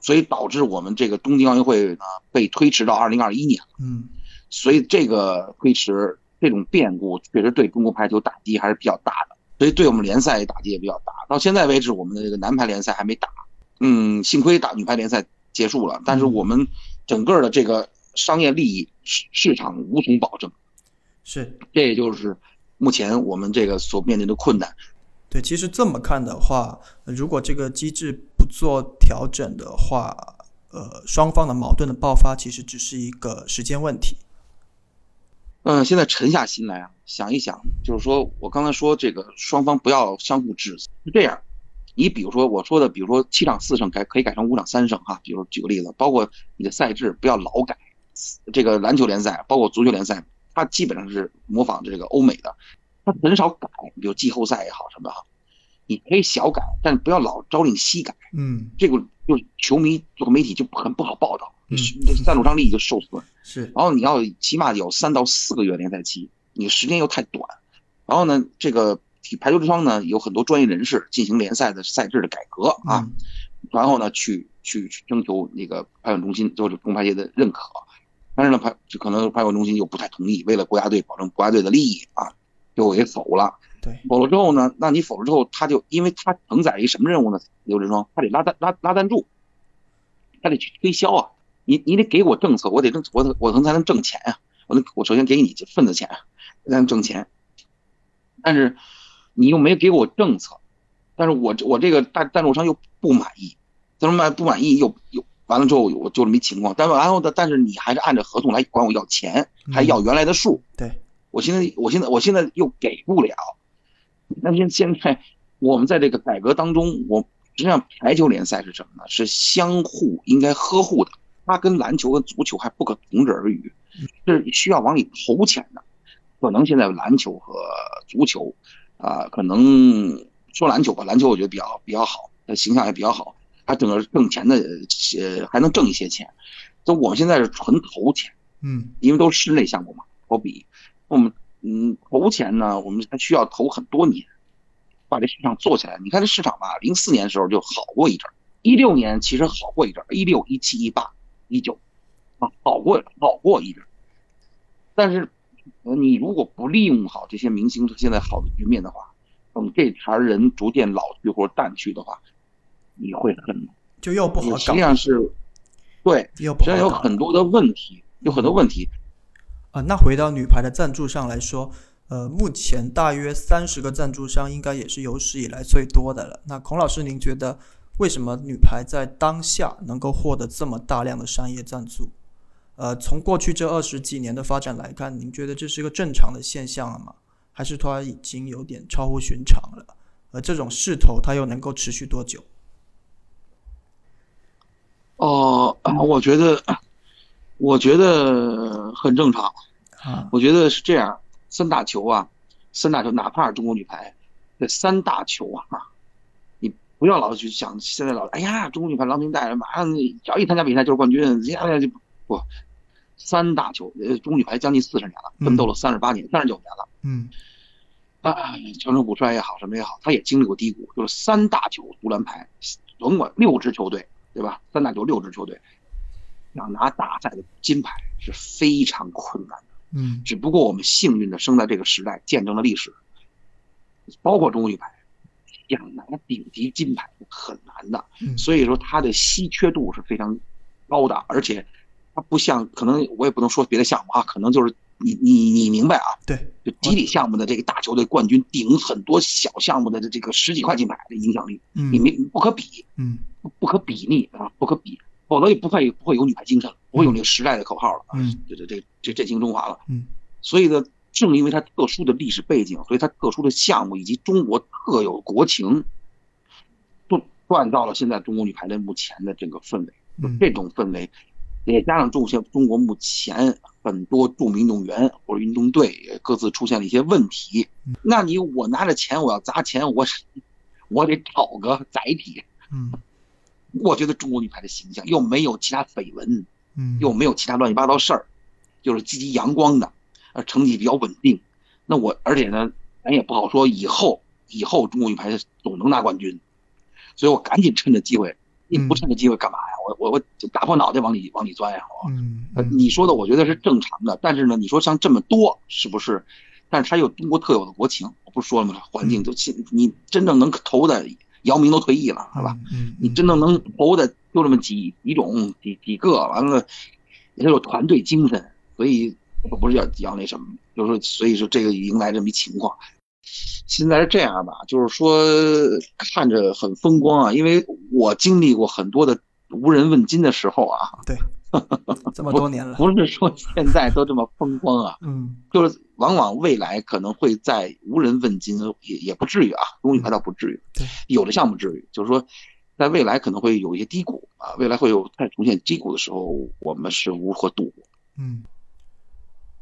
所以导致我们这个东京奥运会呢被推迟到二零二一年。嗯所以这个推迟，这种变故确实对中国排球打击还是比较大的，所以对我们联赛打击也比较大。到现在为止，我们的这个男排联赛还没打，嗯，幸亏打女排联赛结束了，但是我们整个的这个商业利益市市场无从保证，是，这也就是目前我们这个所面临的困难。对，其实这么看的话，如果这个机制不做调整的话，呃，双方的矛盾的爆发其实只是一个时间问题。嗯，现在沉下心来啊，想一想，就是说我刚才说这个双方不要相互指责，是这样。你比如说我说的，比如说七场四胜改可以改成五场三胜哈，比如举个例子，包括你的赛制不要老改。这个篮球联赛，包括足球联赛，它基本上是模仿这个欧美的。它很少改，比如季后赛也好什么哈，你可以小改，但不要老朝令夕改。嗯，这个就球迷做媒体就很不好报道，嗯，赞助商利益就受损。是，然后你要起码有三到四个月联赛期，你时间又太短。然后呢，这个排球之窗呢有很多专业人士进行联赛的赛制的改革啊，然后呢去去去征求那个排球中心就是中排协的认可，但是呢排就可能排球中心又不太同意，为了国家队保证国家队的利益啊。就给否了，对，否了之后呢，那你否了之后，他就因为他承载一什么任务呢？刘志双，他得拉赞拉拉赞助，他得去推销啊，你你得给我政策，我得挣我我能才能挣钱啊，我能我首先给你份子钱，才能挣钱，但是你又没给我政策，但是我我这个大赞助商又不满意，怎么满不满意又又完了之后我就这么一情况，但是然后的但是你还是按照合同来管我要钱，还要原来的数，对。我现在，我现在，我现在又给不了。那现现在，我们在这个改革当中，我实际上排球联赛是什么呢？是相互应该呵护的。它跟篮球跟足球还不可同日而语，是需要往里投钱的。可能现在篮球和足球，啊，可能说篮球吧，篮球我觉得比较比较好，形象也比较好，它整个挣钱的，呃，还能挣一些钱。就我们现在是纯投钱，嗯，因为都是室内项目嘛，投比。我们嗯投钱呢，我们还需要投很多年，把这市场做起来。你看这市场吧，零四年的时候就好过一阵儿，一六年其实好过一阵儿，一六、一七、一八、一九，啊好过好过一阵儿。但是你如果不利用好这些明星现在好的局面的话，等这茬人逐渐老去或者淡去的话，你会很就又不好搞。实际上是对，实际上有很多的问题，有很多问题。啊，那回到女排的赞助上来说，呃，目前大约三十个赞助商，应该也是有史以来最多的了。那孔老师，您觉得为什么女排在当下能够获得这么大量的商业赞助？呃，从过去这二十几年的发展来看，您觉得这是一个正常的现象了吗？还是它已经有点超乎寻常了？而这种势头它又能够持续多久？哦，我觉得。我觉得很正常，啊，我觉得是这样。三大球啊，三大球，哪怕是中国女排，这三大球啊，你不要老去想现在老哎呀，中国女排郎平带着马上只要一参加比赛就是冠军，接下来就不三大球。呃，中国女排将近四十年了，奋斗了三十八年、三十九年了。嗯，啊，长盛不衰也好，什么也好，他也经历过低谷。就是三大球足篮排，甭管六支球队，对吧？三大球六支球队。想拿大赛的金牌是非常困难的，嗯，只不过我们幸运的生在这个时代，见证了历史。包括中国女排，想拿顶级金牌很难的，所以说它的稀缺度是非常高的，而且它不像可能我也不能说别的项目啊，可能就是你你你明白啊？对，就集体项目的这个大球队冠军顶很多小项目的这个十几块金牌的影响力，嗯你没不可比，嗯，不可比拟啊，不可比。否则也不会不会有女排精神，不会有那个时代的口号了。嗯，这这这这振兴中华了。嗯，所以呢，正因为它特殊的历史背景，所以它特殊的项目以及中国特有国情，都锻造了现在中国女排的目前的这个氛围。这种氛围，也加上中现中国目前很多著名运动员或者运动队各自出现了一些问题。那你我拿着钱，我要砸钱，我我得找个载体。嗯。我觉得中国女排的形象又没有其他绯闻，嗯，又没有其他乱七八糟事儿，就是积极阳光的，呃，成绩比较稳定。那我而且呢，咱也不好说以后以后中国女排总能拿冠军，所以我赶紧趁着机会，你不趁着机会干嘛呀？我我我打破脑袋往里往里钻呀！嗯，你说的我觉得是正常的，但是呢，你说像这么多是不是？但是它有中国特有的国情，我不是说了吗？环境就你真正能投的。姚明都退役了，是吧？嗯，你真正能投的就这么几几种几几个，完了也有团队精神，所以不是要要那什么，就是说，所以说这个迎来这么一情况。现在是这样吧，就是说看着很风光啊，因为我经历过很多的无人问津的时候啊。对，这么多年了，不是说现在都这么风光啊。嗯，就是往往未来可能会在无人问津，也也不至于啊，公益牌倒不至于。对，有的项目至于，就是说，在未来可能会有一些低谷啊，未来会有再出现低谷的时候，我们是如何度过？嗯。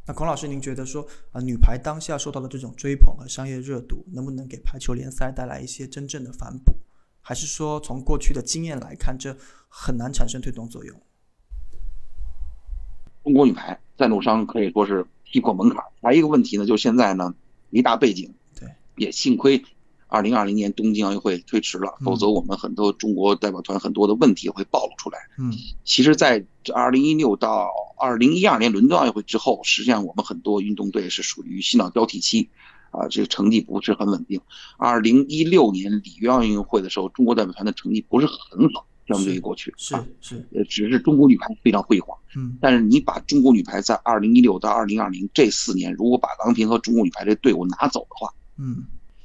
那孔老师，您觉得说啊，女排当下受到的这种追捧和商业热度，能不能给排球联赛带来一些真正的反哺？还是说从过去的经验来看，这很难产生推动作用？中国女排赞助商可以说是踢破门槛。还有一个问题呢，就是现在呢，一大背景，对，也幸亏。二零二零年东京奥运会推迟了，否则我们很多中国代表团很多的问题会暴露出来。嗯，其实，在二零一六到二零一二年伦敦奥运会之后，实际上我们很多运动队是属于新老交替期，啊，这个成绩不是很稳定。二零一六年里约奥运会的时候，中国代表团的成绩不是很好，相对于过去是是，呃，只是中国女排非常辉煌。嗯，但是你把中国女排在二零一六到二零二零这四年，如果把郎平和中国女排这队伍拿走的话，嗯。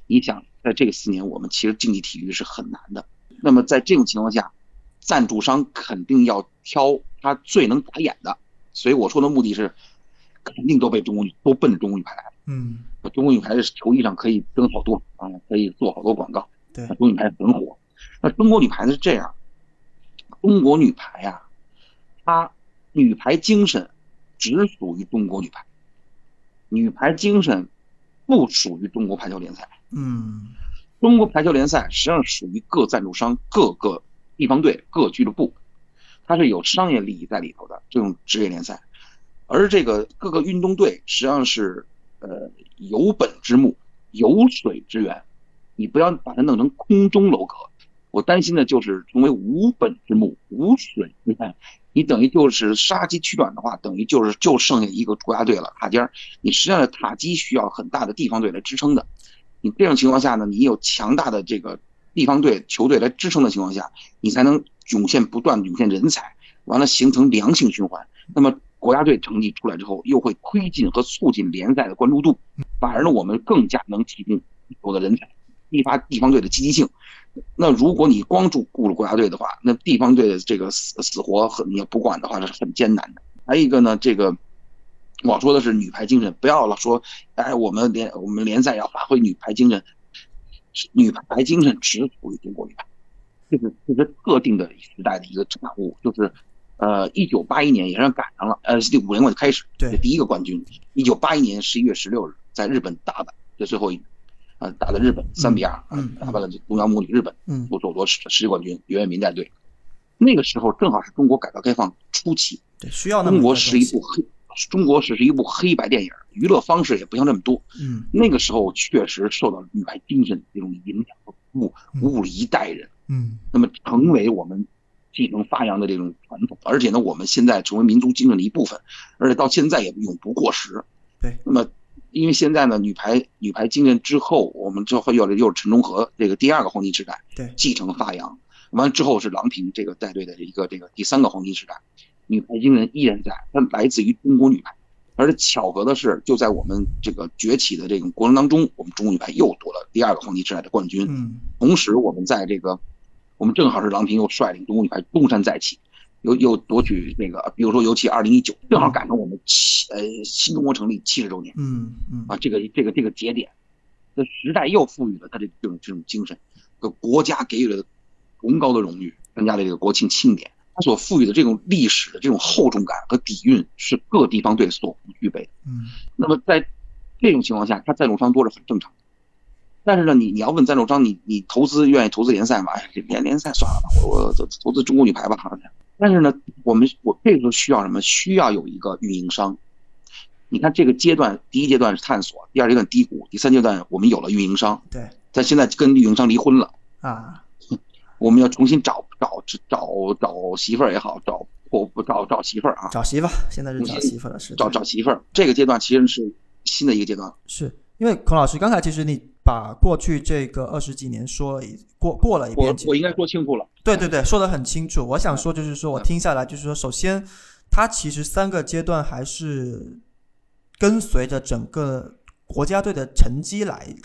你想，在这个四年，我们其实竞技体育是很难的。那么在这种情况下，赞助商肯定要挑他最能打眼的。所以我说的目的是，肯定都被中国女都奔着中国女排来了。嗯，中国女排的球衣上可以登好多啊，可以做好多广告。对，中国女排很火。那中国女排是这样，中国女排呀，它女排精神只属于中国女排，女排精神不属于中国排球联赛。嗯，中国排球联赛实际上属于各赞助商、各个地方队、各俱乐部，它是有商业利益在里头的这种职业联赛。而这个各个运动队实际上是呃有本之木、有水之源，你不要把它弄成空中楼阁。我担心的就是成为无本之木、无水之源，你等于就是杀鸡取卵的话，等于就是就剩下一个国家队了塔尖儿。你实际上的塔基需要很大的地方队来支撑的。你这种情况下呢，你有强大的这个地方队球队来支撑的情况下，你才能涌现不断涌现人才，完了形成良性循环。那么国家队成绩出来之后，又会推进和促进联赛的关注度，反而呢，我们更加能提供多的人才，激发地方队的积极性。那如果你光注顾了国家队的话，那地方队的这个死死活很你要不管的话，这是很艰难的。还有一个呢，这个。我说的是女排精神，不要老说，哎，我们联我们联赛要发挥女排精神，女排精神只属于中国女排，这是这是特定的时代的一个产物，就是，呃，一九八一年也让赶上了，呃，第五连冠就开始，对，第一个冠军，一九八一年十一月十六日在日本打的，这最后一，呃，打的日本三比二，嗯，打败了东洋母女日本，嗯，夺夺世世界冠军，袁明带队，那个时候正好是中国改革开放初期，对，需要中国是一部黑。中国是是一部黑白电影，娱乐方式也不像这么多。嗯，那个时候确实受到女排精神这种影响和鼓舞，鼓舞了一代人。嗯，那么成为我们继承发扬的这种传统，而且呢，我们现在成为民族精神的一部分，而且到现在也永不过时。对，那么因为现在呢，女排女排精神之后，我们之后又又是陈忠和这个第二个黄金时代，对，继承发扬。完了之后是郎平这个带队的一个这个第三个黄金时代。女排精神依然在，它来自于中国女排，而且巧合的是，就在我们这个崛起的这种过程当中，我们中国女排又夺了第二个黄金时代的冠军。嗯，同时我们在这个，我们正好是郎平又率领中国女排东山再起，又又夺取那个，比如说尤其二零一九，正好赶上我们七呃新中国成立七十周年。嗯嗯啊，这个这个这个节点，这时代又赋予了他这这种这种精神，个国家给予了崇高的荣誉，参加了这个国庆庆典。他所赋予的这种历史的这种厚重感和底蕴是各地方队所不具备的。嗯，那么在这种情况下，他赞助商多是很正常。但是呢，你你要问赞助商，你你投资愿意投资联赛吗？哎，联联赛算了吧，我我投资中国女排吧。但是呢，我们我这个时候需要什么？需要有一个运营商。你看这个阶段，第一阶段是探索，第二阶段低谷，第三阶段我们有了运营商。对，但现在跟运营商离婚了啊。我们要重新找找找找媳妇儿也好，找或不找找媳妇儿啊？找媳妇，现在是找媳妇了，是找找媳妇儿。这个阶段其实是新的一个阶段。是因为孔老师刚才其实你把过去这个二十几年说过过了一遍。我我应该说清楚了。对对对，说的很清楚。我想说就是说我听下来就是说，首先它其实三个阶段还是跟随着整个国家队的成绩来。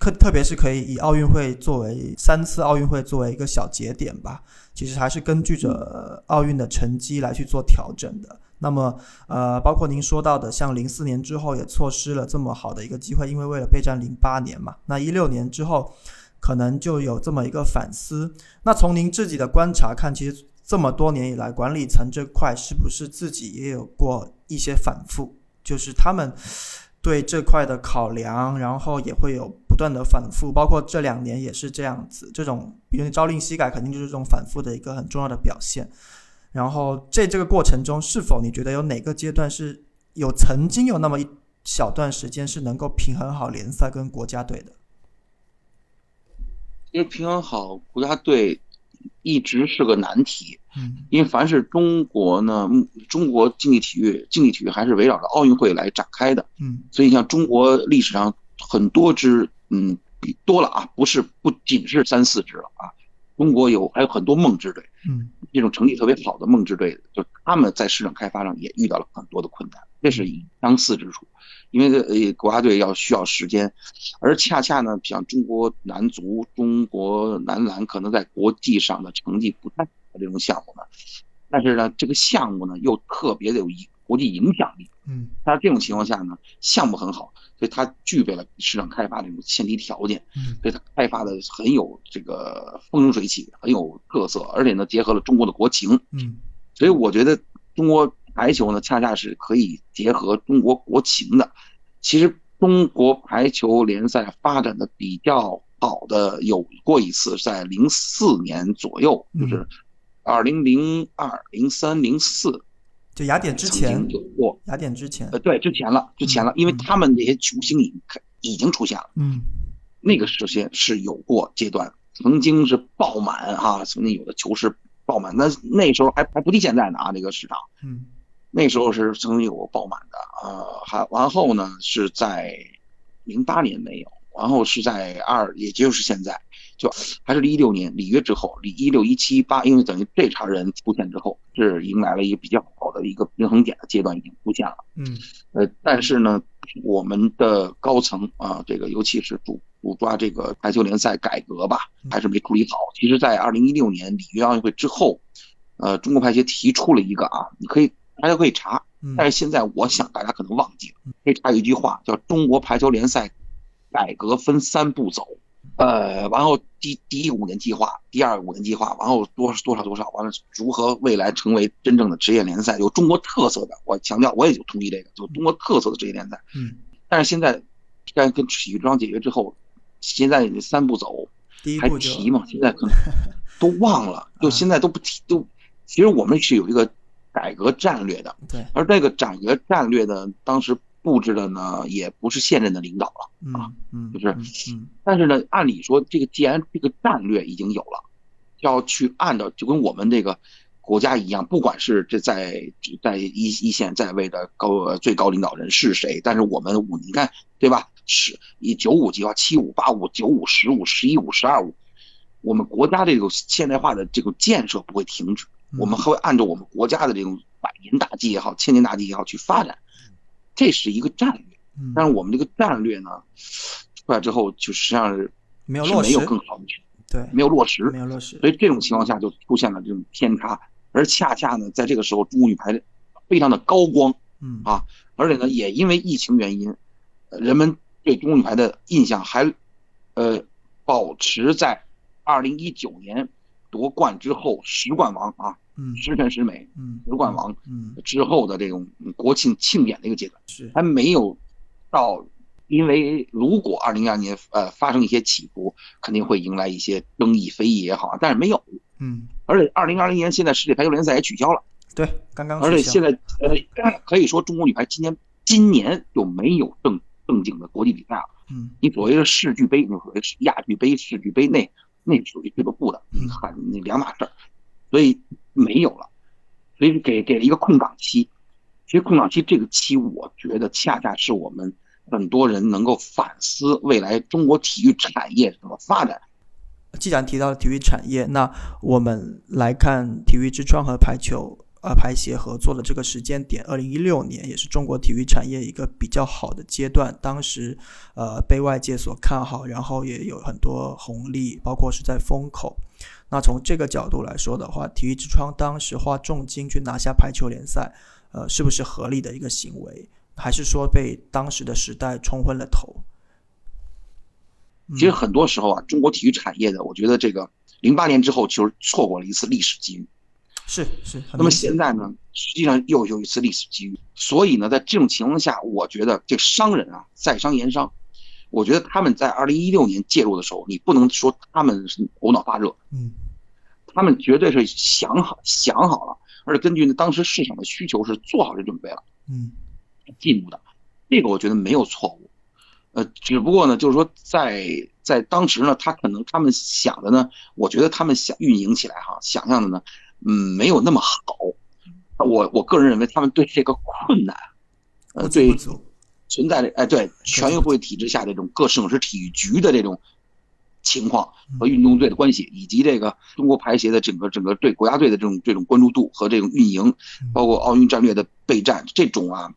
特特别是可以以奥运会作为三次奥运会作为一个小节点吧，其实还是根据着奥运的成绩来去做调整的。那么，呃，包括您说到的，像零四年之后也错失了这么好的一个机会，因为为了备战零八年嘛。那一六年之后，可能就有这么一个反思。那从您自己的观察看，其实这么多年以来，管理层这块是不是自己也有过一些反复？就是他们。对这块的考量，然后也会有不断的反复，包括这两年也是这样子。这种比如朝令夕改，肯定就是这种反复的一个很重要的表现。然后在这个过程中，是否你觉得有哪个阶段是有曾经有那么一小段时间是能够平衡好联赛跟国家队的？因为平衡好国家队。一直是个难题，嗯，因为凡是中国呢，中国竞技体育，竞技体育还是围绕着奥运会来展开的，嗯，所以像中国历史上很多支，嗯，比多了啊，不是不仅是三四支了啊，中国有还有很多梦之队，嗯，这种成绩特别好的梦之队，就他们在市场开发上也遇到了很多的困难，这是相似之处。因为呃国家队要需要时间，而恰恰呢，像中国男足、中国男篮可能在国际上的成绩不太好的这种项目呢，但是呢，这个项目呢又特别的有国际影响力。嗯，那这种情况下呢，项目很好，所以它具备了市场开发的这种前提条件。嗯，所以它开发的很有这个风生水起，很有特色，而且呢，结合了中国的国情。嗯，所以我觉得中国。排球呢，恰恰是可以结合中国国情的。其实中国排球联赛发展的比较好的有过一次，在零四年左右，就是二零零二、零三、零四，就雅典之前有过。雅典之前，呃，对，之前了，之前了，因为他们这些球星已经已经出现了。嗯，那个时间是有过阶段，曾经是爆满啊，曾经有的球市爆满，那那时候还还不敌现在呢啊，这个市场。嗯。那时候是曾经有过爆满的，啊，还完后呢是在零八年没有，然后是在二，也就是现在，就还是一六年里约之后，里一六一七八，因为等于这茬人出现之后，是迎来了一个比较好的一个平衡点的阶段已经出现了。嗯，呃，但是呢，我们的高层啊，这个尤其是主主抓这个排球联赛改革吧，还是没处理好。其实，在二零一六年里约奥运会之后，呃，中国排协提出了一个啊，你可以。大家可以查，但是现在我想大家可能忘记了，可以查一句话，叫“中国排球联赛改革分三步走”。呃，然后第第一个五年计划，第二个五年计划，然后多多少多少，完了如何未来成为真正的职业联赛，有中国特色的。我强调，我也就同意这个，就中国特色的职业联赛。嗯。但是现在，在跟体育庄解决之后，现在三步走，还提吗？现在可能 都忘了，就现在都不提，都其实我们是有一个。改革战略的，对，而这个改革战略呢，当时布置的呢，也不是现任的领导了啊，嗯，就是，嗯，但是呢，按理说，这个既然这个战略已经有了，要去按照就跟我们这个国家一样，不管是这在在一一线在位的高最高领导人是谁，但是我们五，你看对吧？是以九五计划、七五、八五、九五、十五、十一五、十二五，我们国家这个现代化的这个建设不会停止。我们会按照我们国家的这种百年大计也好，千年大计也好去发展，这是一个战略。但是我们这个战略呢，出来之后就实际上是没有落实，没有更好的去对，没有落实，没有落实。所以这种情况下就出现了这种偏差，而恰恰呢，在这个时候中国女排非常的高光，嗯啊，而且呢，也因为疫情原因，人们对中国女排的印象还呃保持在二零一九年夺冠之后十冠王啊。嗯，十全十美，嗯，十冠王，嗯，之后的这种国庆庆典的一个阶段，是。还没有到，因为如果二零二年呃发生一些起伏，肯定会迎来一些争议非议也好，但是没有，嗯，而且二零二零年现在世界排球联赛也取消了，对，刚刚，而且现在呃可以说中国女排今年今年就没有正正经的国际比赛了，嗯，你所谓的世俱杯，你所谓亚俱杯、世俱杯那那属于俱乐部的，很那两码事儿，所以。没有了，所以给给了一个空档期。其实空档期这个期，我觉得恰恰是我们很多人能够反思未来中国体育产业怎么发展。既然提到了体育产业，那我们来看体育之窗和排球。呃，排协合作的这个时间点，二零一六年也是中国体育产业一个比较好的阶段。当时，呃，被外界所看好，然后也有很多红利，包括是在风口。那从这个角度来说的话，体育之窗当时花重金去拿下排球联赛，呃，是不是合理的一个行为？还是说被当时的时代冲昏了头？其实很多时候啊，中国体育产业的，我觉得这个零八年之后，其实错过了一次历史机遇。是是，那么现在呢，实际上又有一次历史机遇，所以呢，在这种情况下，我觉得这商人啊，在商言商，我觉得他们在二零一六年介入的时候，你不能说他们是头脑发热，嗯，他们绝对是想好想好了，而且根据当时市场的需求是做好这准备了，嗯，进入的，这个我觉得没有错误，呃，只不过呢，就是说在在当时呢，他可能他们想的呢，我觉得他们想运营起来哈，想象的呢。嗯，没有那么好。我我个人认为，他们对这个困难，呃，对存在的哎，对全运会体制下这种各省市体育局的这种情况和运动队的关系，以及这个中国排协的整个整个对国家队的这种这种关注度和这种运营，包括奥运战略的备战，这种啊，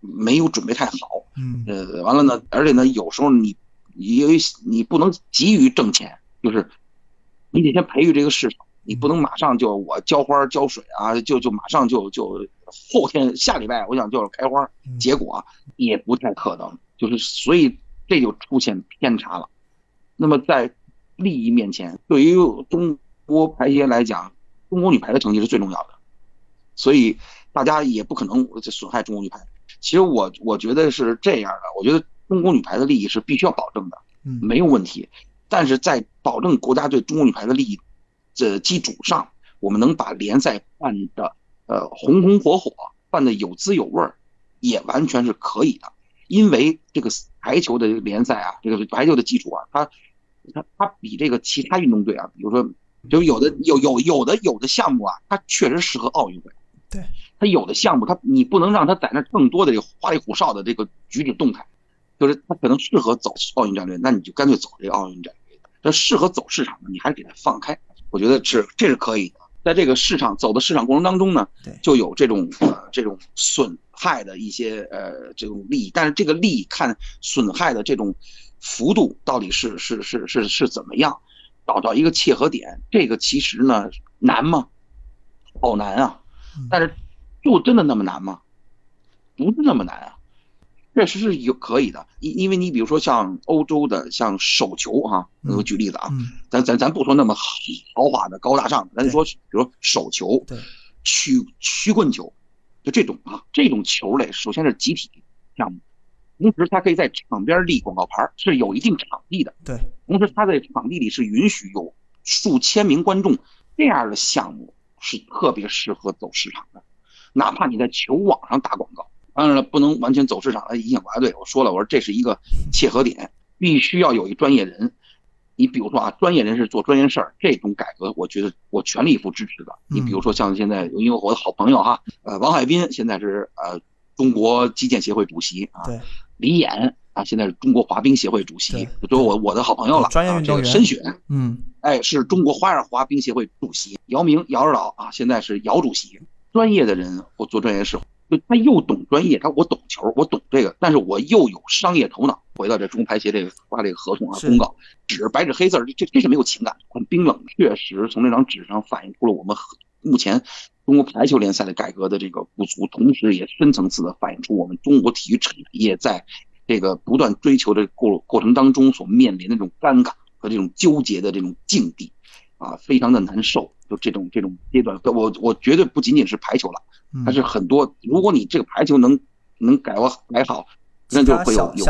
没有准备太好。嗯，呃，完了呢，而且呢，有时候你因为你不能急于挣钱，就是你得先培育这个市场。你不能马上就我浇花浇水啊，就就马上就就后天下礼拜我想就是开花，结果也不太可能，就是所以这就出现偏差了。那么在利益面前，对于中国排协来讲，中国女排的成绩是最重要的，所以大家也不可能损害中国女排。其实我我觉得是这样的，我觉得中国女排的利益是必须要保证的，没有问题。但是在保证国家队中国女排的利益。这基础上，我们能把联赛办的呃红红火火，办的有滋有味儿，也完全是可以的。因为这个排球的联赛啊，这个排球的基础啊，它它它比这个其他运动队啊，比如说，就有的有有有的有的项目啊，它确实适合奥运会。对，它有的项目，它你不能让它在那更多的这个花里胡哨的这个举止动态，就是它可能适合走奥运战略，那你就干脆走这个奥运战略。这适合走市场的，你还是给它放开。我觉得是这是可以的，在这个市场走的市场过程当中呢，就有这种呃这种损害的一些呃这种利益，但是这个利益看损害的这种幅度到底是是是是是怎么样，找到一个切合点，这个其实呢难吗？好难啊！但是就真的那么难吗？不是那么难啊。确实是有可以的，因因为你比如说像欧洲的像手球哈，我举例子啊，咱咱咱不说那么豪华的高大上，咱就说比如说手球、曲曲棍球，就这种啊，这种球类首先是集体项目，同时它可以在场边立广告牌，是有一定场地的。对，同时它在场地里是允许有数千名观众，这样的项目是特别适合走市场的，哪怕你在球网上打广告。当然了，不能完全走市场来影响国家队。我说了，我说这是一个切合点，必须要有一专业人。你比如说啊，专业人士做专业事儿，这种改革，我觉得我全力以赴支持的。你比如说像现在，因为我的好朋友哈，呃，王海滨现在是呃中国击剑协会主席啊，李岩啊，现在是中国滑冰协会主席，就我我的好朋友了。专业运动员申雪，嗯，哎，是中国花样滑冰协会主席。姚明，姚指导啊，现在是姚主席。专业的人或做专业事。就他又懂专业，他我懂球，我懂这个，但是我又有商业头脑。回到这中排协这个发这个合同啊公告，纸白纸黑字，这这是没有情感，很冰冷。确实从这张纸上反映出了我们目前中国排球联赛的改革的这个不足，同时也深层次的反映出我们中国体育产业在这个不断追求的过过程当中所面临的这种尴尬和这种纠结的这种境地，啊，非常的难受。就这种这种阶段，我我绝对不仅仅是排球了。还是很多，如果你这个排球能能改我改好，那就会有有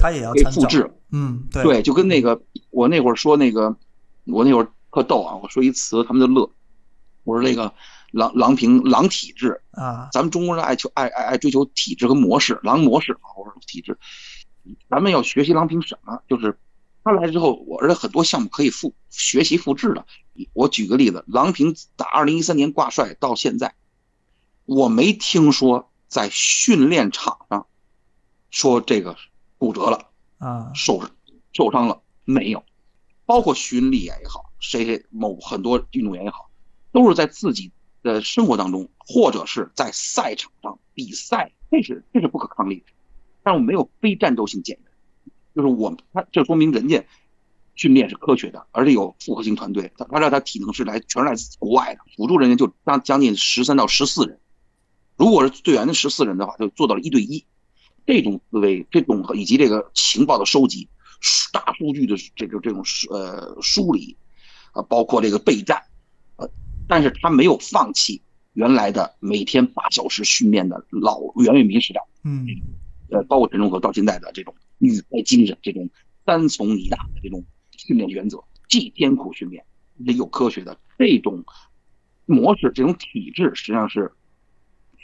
他也要复制。嗯，对，就跟那个我那会儿说那个，我那会儿特逗啊，我说一词，他们就乐。我说那个郎郎平郎体质啊，咱们中国人爱求爱爱爱追求体质和模式，郎模式啊，我说体质，咱们要学习郎平什么？就是他来之后，我而且很多项目可以复学习复制的。我举个例子，郎平打二零一三年挂帅到现在。我没听说在训练场上说这个骨折了啊，受受伤了没有？包括徐云丽也好，谁谁某很多运动员也好，都是在自己的生活当中，或者是在赛场上比赛，这是这是不可抗力的。但是我没有非战斗性减员，就是我他这说明人家训练是科学的，而且有复合型团队，他他让他体能是来全是来自国外的，辅助人员就将将近十三到十四人。如果是队员的十四人的话，就做到了一对一。这种思维，这种以及这个情报的收集、大数据的这个这种呃梳理，啊，包括这个备战，呃，但是他没有放弃原来的每天八小时训练的老袁伟民时代，嗯，呃，包括陈忠和到现在的这种女排精神，这种三从一大的这种训练原则，既艰苦训练又科学的这种模式，这种体制，实际上是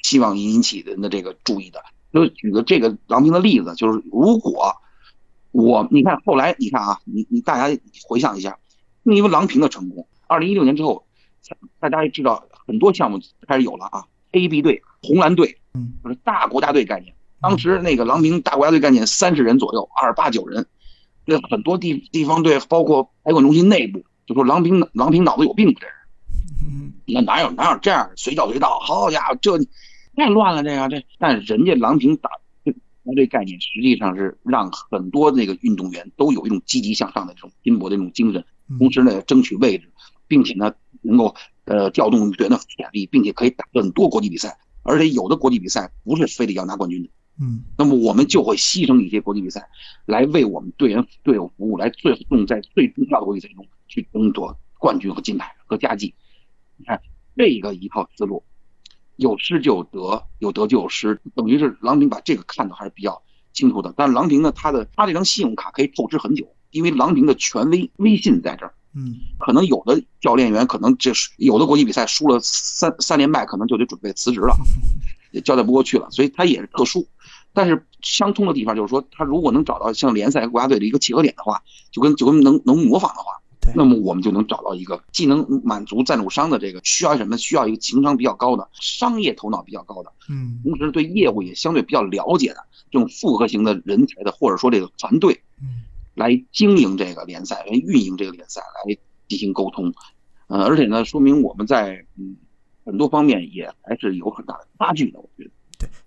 希望引起人的这个注意的。就举个这个郎平的例子，就是如果我你看后来你看啊，你你大家回想一下，因为郎平的成功，二零一六年之后，大家也知道很多项目开始有了啊，A B 队、红蓝队，就是大国家队概念。当时那个郎平大国家队概念三十人左右，二八九人，那很多地地方队，包括排管中心内部，就说郎平郎平脑子有病，这人，那哪有哪有这样随叫随到？好家伙，这。太乱了，这个这，但人家郎平打这这概念，实际上是让很多那个运动员都有一种积极向上的这种拼搏的这种精神，同时呢争取位置，并且呢能够呃调动队员的潜力，并且可以打很多国际比赛，而且有的国际比赛不是非得要拿冠军的，嗯，那么我们就会牺牲一些国际比赛，来为我们队员队友服务，来最终在最重要的国际赛中去争夺冠军和金牌和佳绩。你看这个一套思路。有失就有得，有得就有失，等于是郎平把这个看的还是比较清楚的。但郎平呢，他的他这张信用卡可以透支很久，因为郎平的权威威信在这儿。嗯，可能有的教练员可能这是有的国际比赛输了三三连败，可能就得准备辞职了，也交代不过去了。所以他也是特殊，但是相通的地方就是说，他如果能找到像联赛和国家队的一个契合点的话，就跟就跟能能模仿的话。那么我们就能找到一个既能满足赞助商的这个需要什么，需要一个情商比较高的商业头脑比较高的，嗯，同时对业务也相对比较了解的这种复合型的人才的，或者说这个团队，嗯，来经营这个联赛，来运营这个联赛，来进行沟通，呃，而且呢，说明我们在嗯很多方面也还是有很大的差距的，我觉得。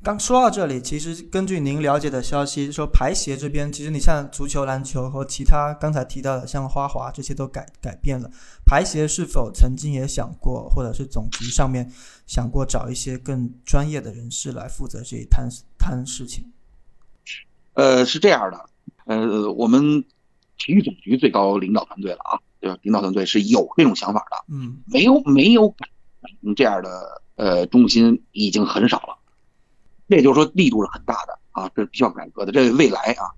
对，刚说到这里，其实根据您了解的消息，说排协这边，其实你像足球、篮球和其他刚才提到的，像花滑这些都改改变了。排协是否曾经也想过，或者是总局上面想过找一些更专业的人士来负责这一摊摊事情？呃，是这样的，呃，我们体育总局最高领导团队了啊，对吧？领导团队是有这种想法的，嗯，没有没有这样的呃中心已经很少了。这也就是说，力度是很大的啊，这是需要改革的。这未来啊，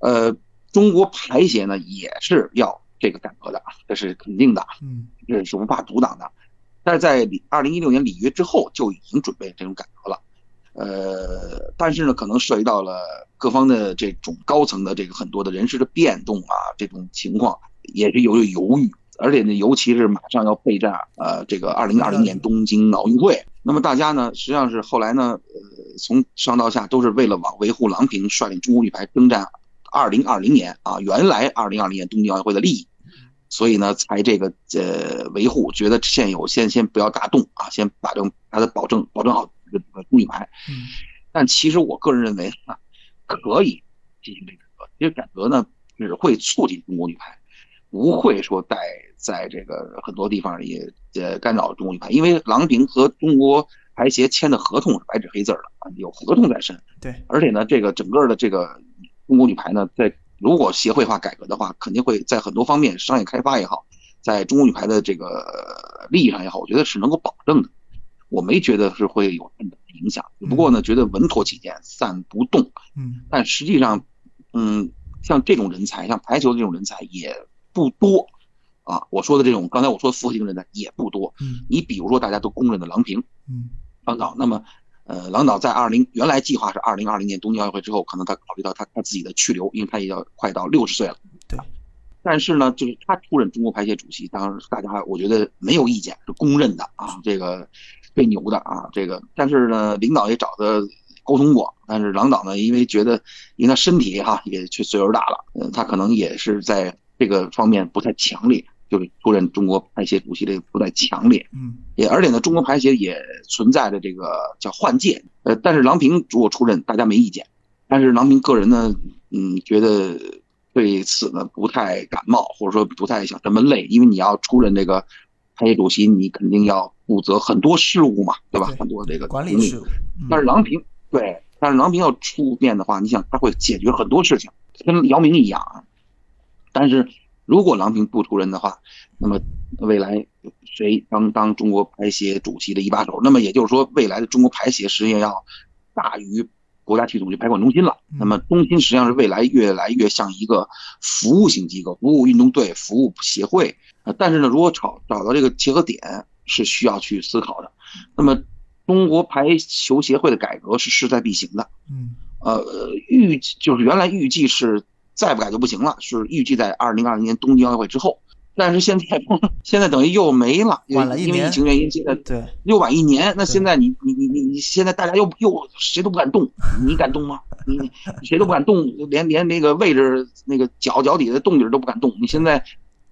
呃，中国排协呢也是要这个改革的，这是肯定的，嗯，这是无法阻挡的。但是在二零一六年里约之后就已经准备这种改革了，呃，但是呢，可能涉及到了各方的这种高层的这个很多的人事的变动啊，这种情况也是有犹豫。而且呢，尤其是马上要备战呃这个二零二零年东京奥运会，那么大家呢实际上是后来呢，呃从上到下都是为了往维护郎平率领中国女排征战二零二零年啊原来二零二零年东京奥运会的利益，所以呢才这个呃维护，觉得现有先先不要大动啊，先把这把它保证保证好这个中女排。嗯，但其实我个人认为啊，可以进行这个改革，因为改革呢只会促进中国女排。不会说在在这个很多地方也呃干扰中国女排，因为郎平和中国排协签的合同是白纸黑字的啊，有合同在身。对，而且呢，这个整个的这个中国女排呢，在如果协会化改革的话，肯定会在很多方面商业开发也好，在中国女排的这个利益上也好，我觉得是能够保证的。我没觉得是会有很大的影响，不过呢，觉得稳妥起见，散不动。嗯，但实际上，嗯，像这种人才，像排球这种人才也。不多，啊，我说的这种刚才我说的复合型人才也不多。嗯，你比如说大家都公认的郎平，嗯，郎导，那么，呃，郎导在二零原来计划是二零二零年东京奥运会之后，可能他考虑到他他自己的去留，因为他也要快到六十岁了。对，但是呢，就是他出任中国排协主席，当然大家我觉得没有意见，是公认的啊，这个最牛的啊，这个，但是呢，领导也找他沟通过但是郎导呢，因为觉得因为他身体哈也确岁数大了，呃，他可能也是在这个方面不太强烈，就是出任中国排协主席这个不太强烈，嗯，也而且呢，中国排协也存在着这个叫换届，呃，但是郎平如果出任，大家没意见，但是郎平个人呢，嗯，觉得对此呢不太感冒，或者说不太想这么累，因为你要出任这个排协主席，你肯定要负责很多事务嘛，对吧？对很多这个管理事务，嗯但是郎平对，但是郎平要出面的话，你想他会解决很多事情，跟姚明一样啊。但是如果郎平不出任的话，那么未来谁当当中国排协主席的一把手？那么也就是说，未来的中国排协实际上要大于国家体育总局排管中心了。嗯那么中心实际上是未来越来越像一个服务型机构，服务运动队、服务协会。呃，但是呢，如果找找到这个结合点，是需要去思考的。那么中国排球协会的改革是势在必行的。嗯呃，预计就是原来预计是再不改就不行了，是预计在二零二零年东京奥运会之后。但是现在 现在等于又没了，因为因为晚了一年疫情原因，现在对，又晚一年。那现在你你你你你现在大家又又谁都不敢动，你敢动吗？你你谁都不敢动，连连那个位置那个脚脚底的动静都不敢动。你现在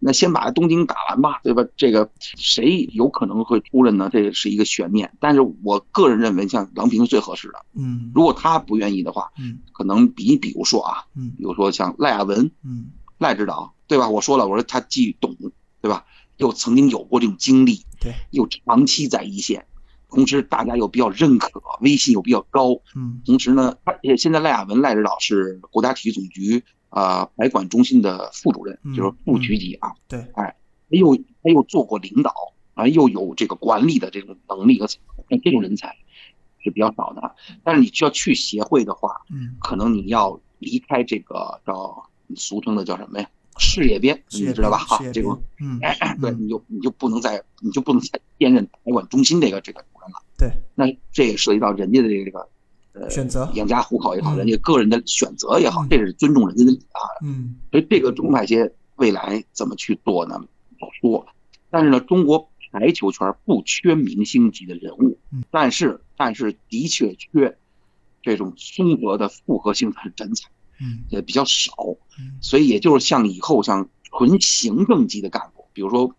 那先把东京打完吧，对吧？这个谁有可能会出任呢？这是一个悬念。但是我个人认为，像郎平是最合适的。嗯如果他不愿意的话，嗯可能比比如说啊，嗯比如说像赖亚文、嗯赖指导，对吧？我说了，我说他既懂，对吧？又曾经有过这种经历，对，又长期在一线，同时大家又比较认可，威信又比较高。嗯同时呢，而且现在赖亚文赖指导是国家体育总局啊、呃排管中心的副主任，嗯就是副局级啊。对，他又他又做过领导啊，又有这个管理的这种能力和像这种人才是比较少的啊。但是你需要去协会的话，嗯可能你要离开这个叫俗称的叫什么呀？事业编，你知道吧？哈这个嗯哎，对，嗯你就你就不能再你就不能再兼任排管中心这个这个主任了。对，那这也涉及到人家的这个呃选择养家糊口也好，嗯人家个人的选择也好嗯，这是尊重人家的啊。嗯所以这个中外协未来怎么去做呢？不好说。但是呢，中国排球圈不缺明星级的人物嗯，但是但是的确缺这种综合的复合性的人才，嗯也比较少。嗯所以也就是像以后像纯行政级的干部，比如说，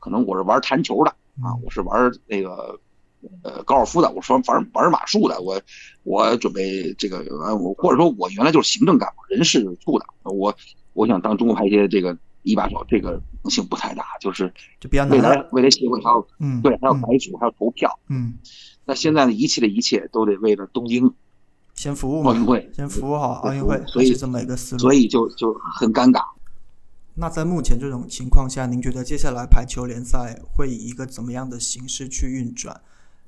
可能我是玩弹球的啊，嗯我是玩那个呃高尔夫的，我说玩玩马术的，我我准备这个呃我或者说我原来就是行政干部、人事处的，我我想当中国排协这个一把手，这个可能性不太大，就是就比较未难了，来未来协会还要嗯对还要嗯改组，还要投票。嗯，那现在呢，一切的一切都得为了东京先服务嘛奥运会，先服务好奥运会，所以这么一个思路。所以就就很尴尬。那在目前这种情况下，您觉得接下来排球联赛会以一个怎么样的形式去运转？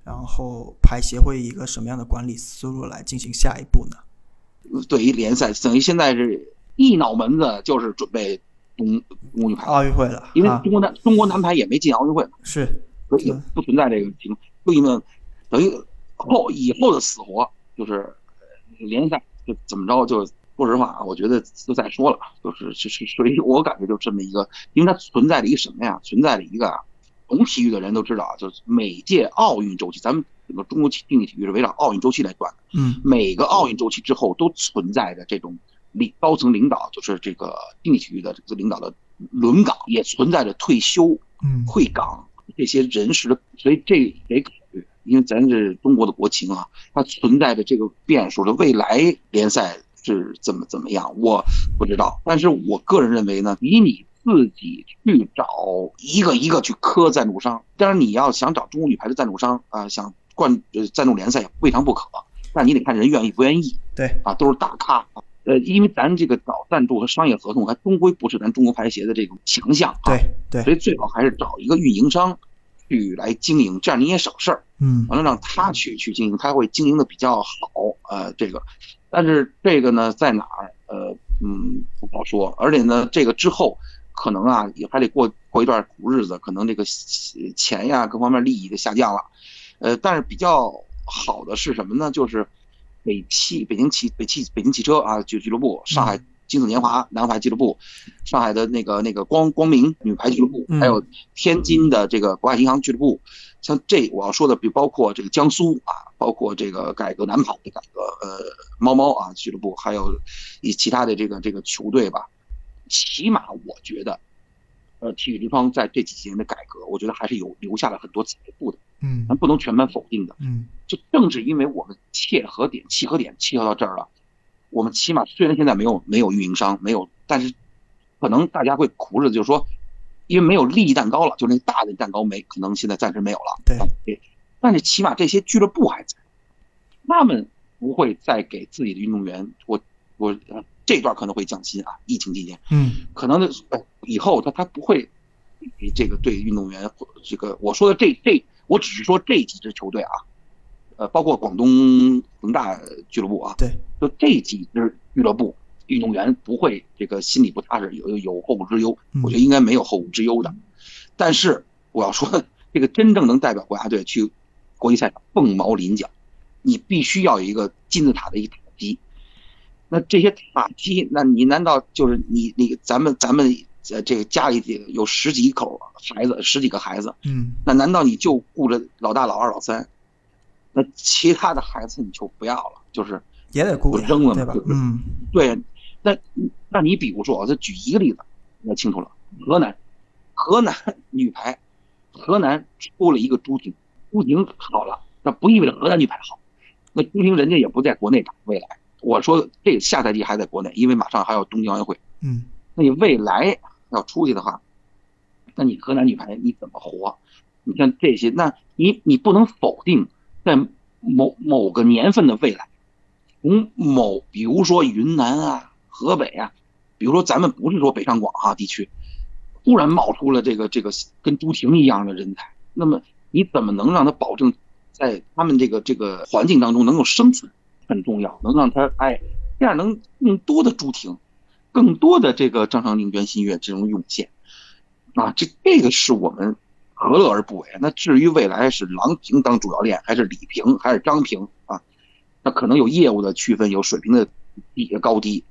然后排协会以一个什么样的管理思路来进行下一步呢？对于联赛，等于现在是一脑门子就是准备冬冬运排，奥运会了因为啊，中国男中国男排也没进奥运会，是所以嗯不存在这个情况。所以呢，等于后以后的死活就是呃联赛就怎么着就。说实话啊，我觉得就再说了，就是就是，所以我感觉就这么一个，因为它存在着一个什么呀？存在着一个啊，懂体育的人都知道啊，就是每届奥运周期，咱们整个中国竞技体育是围绕奥运周期来转的。嗯。每个奥运周期之后都存在着这种领高层领导，就是这个竞技体育的这个领导的轮岗，也存在着退休、嗯。退岗这些人士的，所以这得考虑，因为咱是中国的国情啊，它存在着这个变数的未来联赛是怎么怎么样，我不知道，但是我个人认为呢，以你自己去找一个一个去磕赞助商，当然你要想找中国女排的赞助商啊、想冠呃赞助联赛也未尝不可，但你得看人愿意不愿意对啊，都是大咖。呃，因为咱这个找赞助和商业合同，还终归不是咱中国排协的这种强项啊。对对所以最好还是找一个运营商去来经营，这样你也省事儿。嗯完了让他去去经营，他会经营的比较好。呃，这个，但是这个呢，在哪儿？呃，嗯，不好说。而且呢，这个之后可能啊，也还得过过一段苦日子，可能这个钱呀各方面利益就下降了。呃，但是比较好的是什么呢？就是北汽、北京汽、北汽、北京汽车啊，就俱乐部、上海金子年华男排俱乐部，上海的那个那个光光明女排俱乐部，还有天津的这个国外银行俱乐部。像这我要说的，比包括这个江苏啊，包括这个改革男排的改革呃猫猫啊俱乐部，还有以其他的这个这个球队吧，起码我觉得，呃，体育之窗在这几年的改革，我觉得还是有留下了很多财富的，嗯，咱不能全盘否定的，嗯，就正是因为我们切合点契合点契合到这儿了，我们起码虽然现在没有没有运营商没有，但是可能大家会苦日子就是说。因为没有利益蛋糕了，就那大的蛋糕没可能现在暂时没有了。对，但是起码这些俱乐部还在，他们不会再给自己的运动员，我我这段可能会降薪啊，疫情期间，嗯，可能以后他他不会，这个对运动员这个我说的这这，我只是说这几支球队啊，呃，包括广东恒大俱乐部啊，对，就这几支俱乐部。运动员不会这个心里不踏实，有有后顾之忧。我觉得应该没有后顾之忧的。但是我要说，这个真正能代表国家队去国际赛场凤毛麟角，你必须要有一个金字塔的一个塔基。那这些塔基，那你难道就是你你咱们咱们呃这个家里有十几口孩子，十几个孩子，嗯，那难道你就顾着老大、老二、老三？那其他的孩子你就不要了，就是也得顾扔了，对吧？嗯，对。那那你比如说，我再举一个例子，那清楚了。河南，河南 女排，河南出了一个朱婷，朱婷好了，那不意味着河南女排好。那朱婷人家也不在国内打，未来我说这下赛季还在国内，因为马上还要东京奥运会。嗯，那你未来要出去的话，那你河南女排你怎么活？你像这些，那你你不能否定，在某某个年份的未来，从某比如说云南啊。河北啊，比如说咱们不是说北上广哈地区，突然冒出了这个这个跟朱婷一样的人才，那么你怎么能让他保证在他们这个这个环境当中能够生存很重要，能让他哎这样能更多的朱婷，更多的这个张常宁、袁心玥这种涌现啊，这这个是我们何乐而不为？那至于未来是郎平当主教练，还是李平，还是张平啊？那可能有业务的区分，有水平的低高低。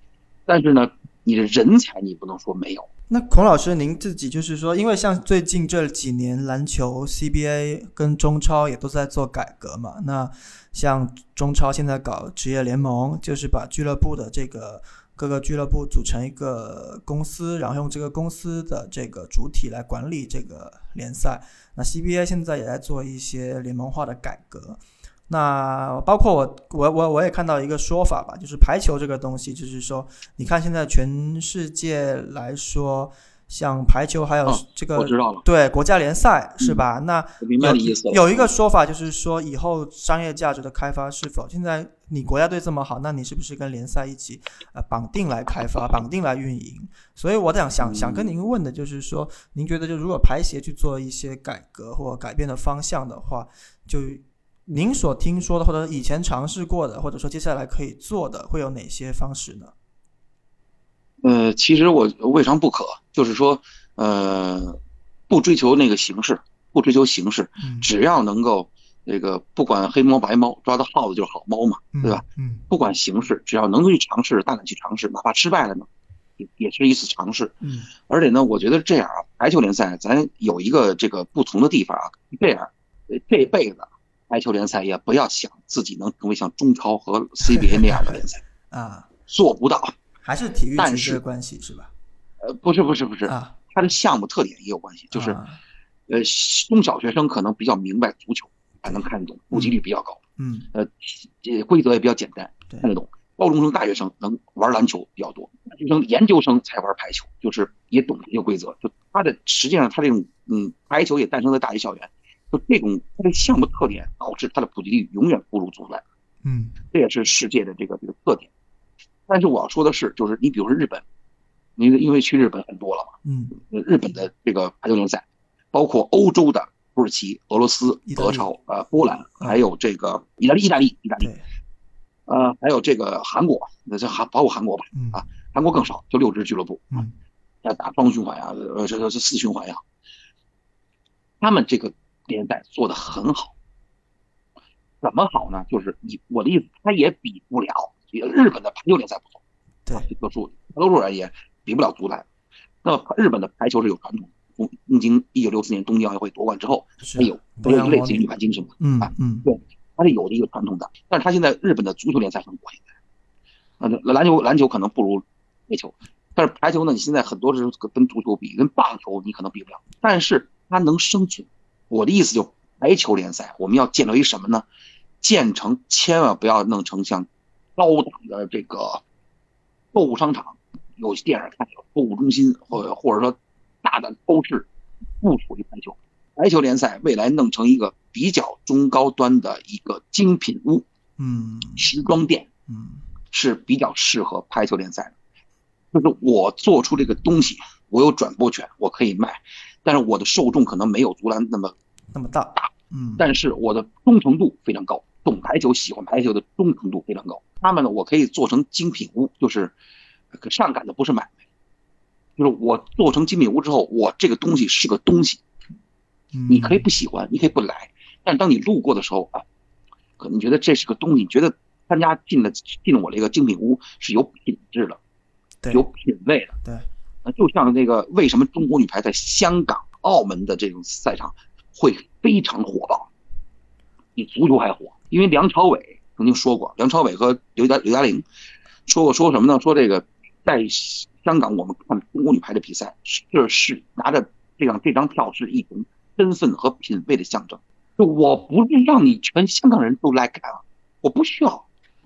但是呢，你的人才你不能说没有。那孔老师，您自己就是说，因为像最近这几年篮球 CBA 跟中超也都在做改革嘛。那像中超现在搞职业联盟，就是把俱乐部的这个各个俱乐部组成一个公司，然后用这个公司的这个主体来管理这个联赛。那 CBA 现在也在做一些联盟化的改革。那包括我，我我我也看到一个说法吧，就是排球这个东西，就是说，你看现在全世界来说，像排球还有这个，我知道了，对国家联赛是吧？那明白的意思。有一个说法就是说，以后商业价值的开发是否现在你国家队这么好，那你是不是跟联赛一起呃绑定来开发，绑定来运营？所以我想想想跟您问的就是说，您觉得就如果排协去做一些改革或改变的方向的话，就。您所听说的，或者以前尝试过的，或者说接下来可以做的，会有哪些方式呢？呃，其实我未尝不可，就是说，呃，不追求那个形式，不追求形式，只要能够那个不管黑猫白猫，抓到耗子就是好猫嘛，对吧？嗯，不管形式，只要能够去尝试，大胆去尝试，哪怕失败了呢，也也是一次尝试。嗯，而且呢，我觉得这样啊，排球联赛咱有一个这个不同的地方啊，这样这辈子。排球联赛也不要想自己能成为像中超和 CBA 那样的联赛啊，做不到。还是体育但是关系是吧？呃，不是不是不是啊，它的项目特点也有关系，就是呃中小学生可能比较明白足球，还能看得懂，普及率比较高。嗯，呃，规则也比较简单，看得懂。高中生、大学生能玩篮球比较多，大学生、研究生才玩排球，就是也懂这些规则。就他的实际上，他这种嗯排球也诞生在大学校园。就这种它的项目特点，导致它的普及率永远不如足篮。嗯，这也是世界的这个这个特点。但是我要说的是，就是你比如说日本，你因为去日本很多了嘛，嗯，日本的这个排球联赛，包括欧洲的土耳其、俄罗斯、德超、呃波兰，还有这个意大利、意大利、意大利，呃，还有这个韩国，那这韩包括韩国吧，啊，韩国更少，就六支俱乐部，嗯，要打双循环呀，呃，这这四循环呀，他们这个。联赛做的很好，怎么好呢？就是你我的意思，他也比不了日本的排球联赛不错，对，特殊，大多数人也比不了足坛。那么日本的排球是有传统，从东京一九六四年东京奥运会夺冠之后，它有它有类似于女排精神，嗯嗯，对，它是有的一个传统的。但是它现在日本的足球联赛很火，现在，啊，篮球篮球可能不如排球，但是排球呢，你现在很多是跟足球比，跟棒球你可能比不了，但是它能生存。我的意思就排球联赛，我们要建立一什么呢？建成千万不要弄成像高档的这个购物商场，有电影看有购物中心，或或者说大的超市，不属于排球。排球联赛未来弄成一个比较中高端的一个精品屋，嗯，时装店，嗯，是比较适合排球联赛的。就是我做出这个东西，我有转播权，我可以卖，但是我的受众可能没有足篮那么那么大大，嗯，但是我的忠诚度非常高。懂排球、喜欢排球的忠诚度非常高。他们呢，我可以做成精品屋，就是可上赶的不是买卖，就是我做成精品屋之后，我这个东西是个东西，你可以不喜欢，你可以不来，但当你路过的时候啊，可能觉得这是个东西，你觉得参加进了进了我这个精品屋是有品质的，有品位的。对，那就像那个为什么中国女排在香港、澳门的这种赛场会非常火爆，比足球还火。因为梁朝伟曾经说过，梁朝伟和刘嘉刘嘉玲说过说什么呢？说这个在香港我们看中国女排的比赛，这是拿着这张这张票是一种身份和品位的象征。就我不是让你全香港人都来看啊，我不需要。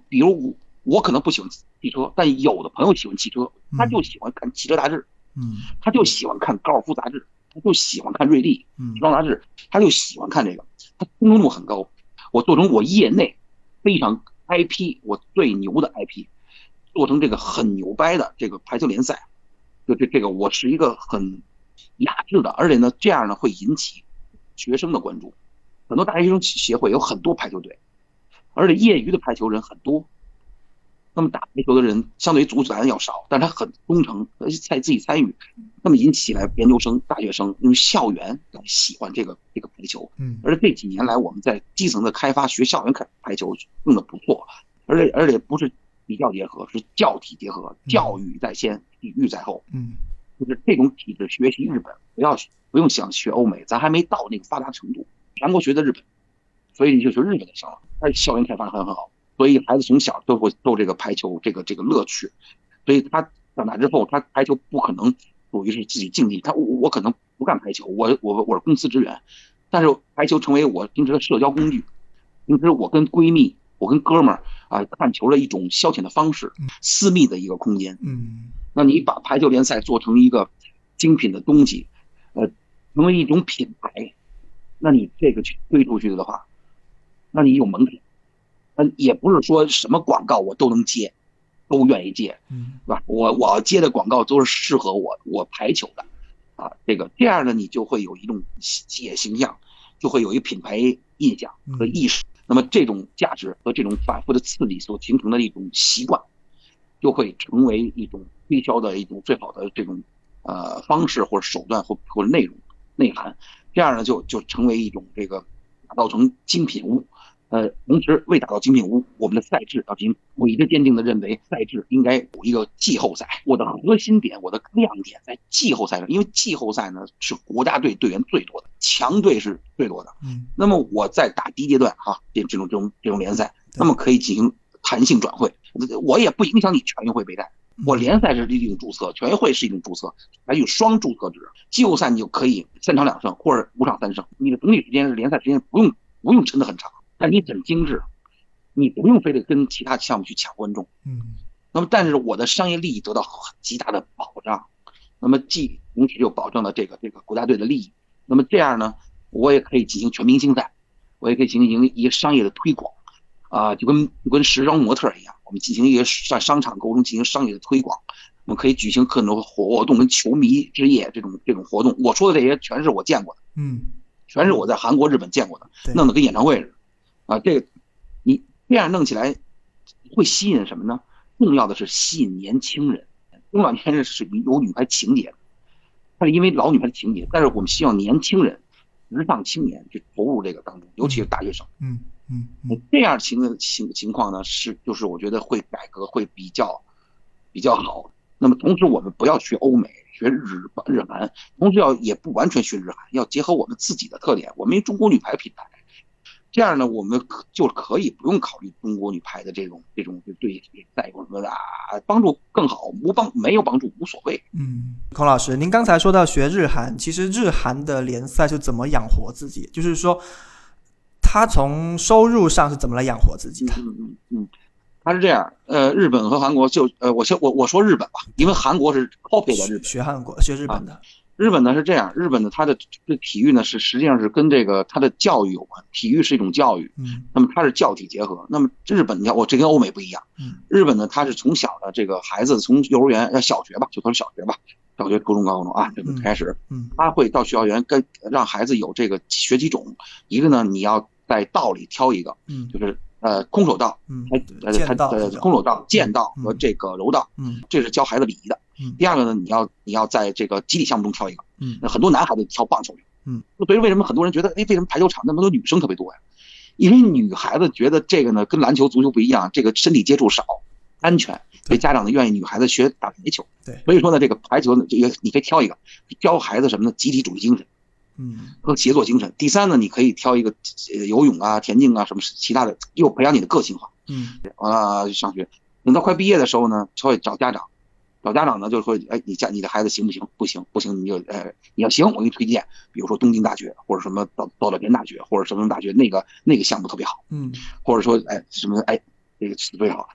比如我我可能不喜欢汽车，但有的朋友喜欢汽车，他就喜欢看汽车杂志，嗯，他就喜欢看高尔夫杂志，他就喜欢看瑞丽时装杂志，他就喜欢看这个，他忠诚度很高。我做成我业内非常 IP，我最牛的 IP，做成这个很牛掰的这个排球联赛，就这这个我是一个很雅致的，而且呢这样呢会引起学生的关注，很多大学生协会有很多排球队，而且业余的排球人很多。那么打排球的人相对于足球要少，但是他很忠诚，在自己参与，那么引起来研究生、大学生用校园来喜欢这个这个排球。嗯，而且这几年来我们在基层的开发，学校园开排球用的不错，而且而且不是比较结合，是教体结合，教育在先，体育在后。嗯，就是这种体制学习日本，不要不用想学欧美，咱还没到那个发达程度，全国学的日本，所以你就学日本就行了。而且校园开发很很好。所以孩子从小就会受这个排球这个这个乐趣，所以他长大之后，他排球不可能属于是自己竞技，他我我可能不干排球，我我我是公司职员，但是排球成为我平时的社交工具，平时我跟闺蜜、我跟哥们儿啊看球的一种消遣的方式，私密的一个空间。嗯，那你把排球联赛做成一个精品的东西，呃，成为一种品牌，那你这个去推出去的话，那你有门槛。嗯，也不是说什么广告我都能接，都愿意接，嗯，是吧？我我要接的广告都是适合我我排球的，啊，这个这样呢，你就会有一种企业形象，就会有一品牌印象和意识。那么这种价值和这种反复的刺激所形成的一种习惯，就会成为一种推销的一种最好的这种呃方式或者手段或或者内容内涵。这样呢，就就成为一种这个打造成精品屋。呃，同时为打造精品屋，我们的赛制要进行。我一直坚定的认为，赛制应该有一个季后赛。我的核心点，我的亮点在季后赛上，因为季后赛呢是国家队队员最多的，强队是最多的。嗯，那么我在打第一阶段哈，这这种这种这种联赛，那么可以进行弹性转会，我也不影响你全运会备战。我联赛是一种注册，全运会是一种注册，还有双注册制。季后赛你就可以三场两胜或者五场三胜，你的总体时间是联赛时间不用不用撑得很长。但你很精致，你不用非得跟其他项目去抢观众，嗯，那么但是我的商业利益得到极大的保障，那么既同时又保证了这个这个国家队的利益，那么这样呢，我也可以进行全明星赛，我也可以进行一个商业的推广，啊，就跟就跟时装模特一样，我们进行一个在商场沟通进行商业的推广，我们可以举行很多活动，跟球迷之夜这种这种活动，我说的这些全是我见过的，嗯，全是我在韩国、日本见过的，弄得跟演唱会似的。啊，这个你这样弄起来会吸引什么呢？重要的是吸引年轻人。中老年人是有女排情节的，他是因为老女排的情节，但是我们希望年轻人、时尚青年去投入这个当中，尤其是大学生。嗯嗯，这样情情情况呢，是就是我觉得会改革会比较比较好。那么同时，我们不要学欧美、学日日韩，同时要也不完全学日韩，要结合我们自己的特点。我们中国女排品牌，这样呢，我们可就可以不用考虑中国女排的这种这种对赛有什么的啊，帮助更好，无帮没有帮助无所谓。嗯，孔老师，您刚才说到学日韩，其实日韩的联赛是怎么养活自己？就是说，他从收入上是怎么来养活自己的？嗯嗯嗯。他是这样，呃，日本和韩国就，呃，我先我我说日本吧，因为韩国是 copy 的日本学韩国学日本的，日本呢是这样，日本的它的这体育呢是实际上是跟这个它的教育有关，体育是一种教育，嗯，那么它是教体结合，那么日本你看我这跟欧美不一样，嗯，日本呢它是从小的这个孩子从幼儿园要小学吧，就从小学吧，小学、初中、高中啊这个开始，嗯，他会到学校园跟让孩子有这个学几种，一个呢你要在道里挑一个，嗯，就是。呃，空手道，嗯，呃，他呃，空手道、剑道和这个柔道，嗯，这是教孩子礼仪的。嗯，第二个呢，你要你要在这个集体项目中挑一个。嗯，那很多男孩子挑棒球。嗯，所以为什么很多人觉得，哎，为什么排球场那么多女生特别多呀？因为女孩子觉得这个呢跟篮球、足球不一样，这个身体接触少，安全，所以家长呢愿意女孩子学打排球。对，所以说呢，这个排球呢，这个你可以挑一个，教孩子什么呢？集体主义精神。嗯，和协作精神。第三呢，你可以挑一个游泳啊、田径啊什么其他的，又培养你的个性化。嗯，啊，上学，等到快毕业的时候呢，就会找家长，找家长呢就说，哎，你家你的孩子行不行？不行，不行你就，呃，你要行，我给你推荐，比如说东京大学或者什么道道德大学或者什么大学，那个那个项目特别好。嗯，或者说，哎，什么，哎，这个特别好，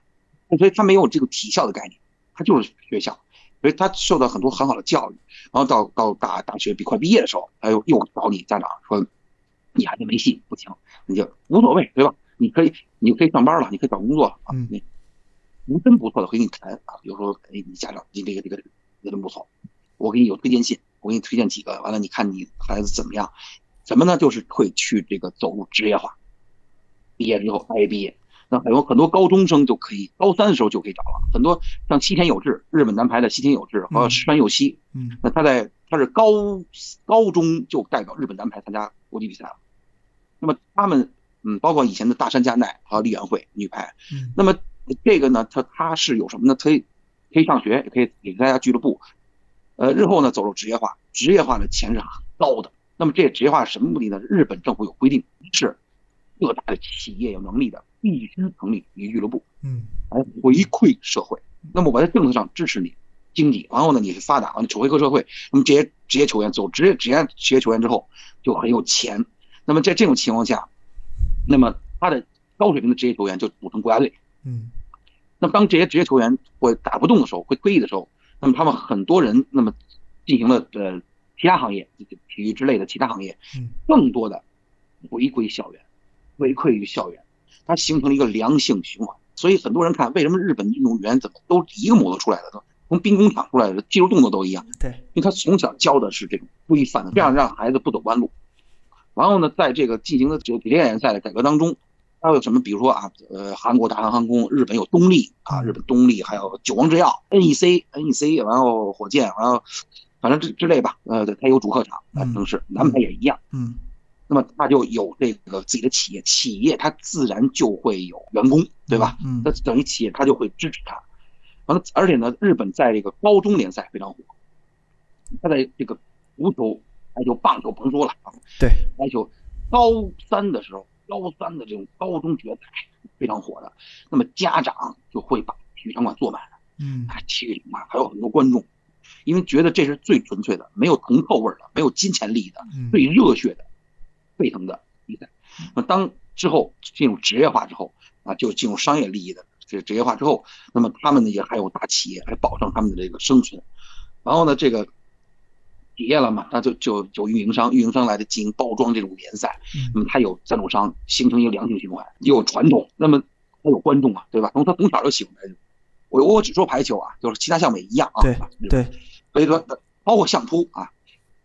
所以他没有这个体校的概念，他就是学校。所以他受到很多很好的教育，然后到到大大学，比快毕业的时候，他又又找你家长说，你孩子没戏，不行，你就无所谓，对吧？你可以，你可以上班了，你可以找工作啊。你，你真不错的，会跟你谈啊。比如说，哎，你家长，你这个这个也真不错，我给你有推荐信，我给你推荐几个，完了你看你孩子怎么样？怎么呢？就是会去这个走入职业化，毕业之后大学毕业。那很多很多高中生就可以，高三的时候就可以找了。很多像西田有志，日本男排的西田有志和石川佑希，嗯，那他在他是高高中就代表日本男排参加国际比赛了。那么他们，嗯，包括以前的大山加奈和李元惠女排，嗯，那么这个呢，他他是有什么呢？可以可以上学，也可以给大家俱乐部，呃，日后呢走入职业化，职业化的钱是很高的。那么这职业化是什么目的呢？日本政府有规定，是各大的企业有能力的。必须成立一个俱乐部，嗯，来回馈社会。那么我在政策上支持你经济，然后呢，你是发达，你回馈社会。那么这些职业球员走职业职业职业球员之后就很有钱。那么在这种情况下，那么他的高水平的职业球员就组成国家队，嗯。那么当这些职业球员会打不动的时候，会退役的时候，那么他们很多人那么进行了呃其他行业，体育之类的其他行业，嗯，更多的回归校园，回馈于校园。它形成了一个良性循环，所以很多人看为什么日本运动员怎么都一个模子出来的，都从兵工厂出来的技术动作都一样。对，因为他从小教的是这种规范的，这样让孩子不走弯路。然后呢，在这个进行的这个职业联赛的改革当中，还有什么？比如说啊，呃，韩国大韩航空，日本有东丽啊，日本东丽，还有九王制药、NEC、NEC，然后火箭，然后反正之之类吧。呃，它有主客场啊，城市，南排也一样。嗯。那么他就有这个自己的企业，企业他自然就会有员工，对吧？嗯，那等于企业他就会支持他。完了，而且呢，日本在这个高中联赛非常火，他在这个足球、篮球、棒球甭说了啊，对，篮球高三的时候，高三的这种高中决赛非常火的，那么家长就会把体育场馆坐满了，嗯，啊，体育场馆还有很多观众，因为觉得这是最纯粹的，没有铜臭味的，没有金钱利益的，最热血的。沸腾的比赛，那当之后进入职业化之后啊，就进入商业利益的这职业化之后，那么他们呢也还有大企业来保证他们的这个生存，然后呢这个企业了嘛，那就就有运营商，运营商来的进行包装这种联赛，那么他有赞助商，形成一个良性循环，又有传统，那么还有观众啊，对吧？从他从小就喜欢排球，我我只说排球啊，就是其他项目也一样啊，对对，所以说包括相扑啊。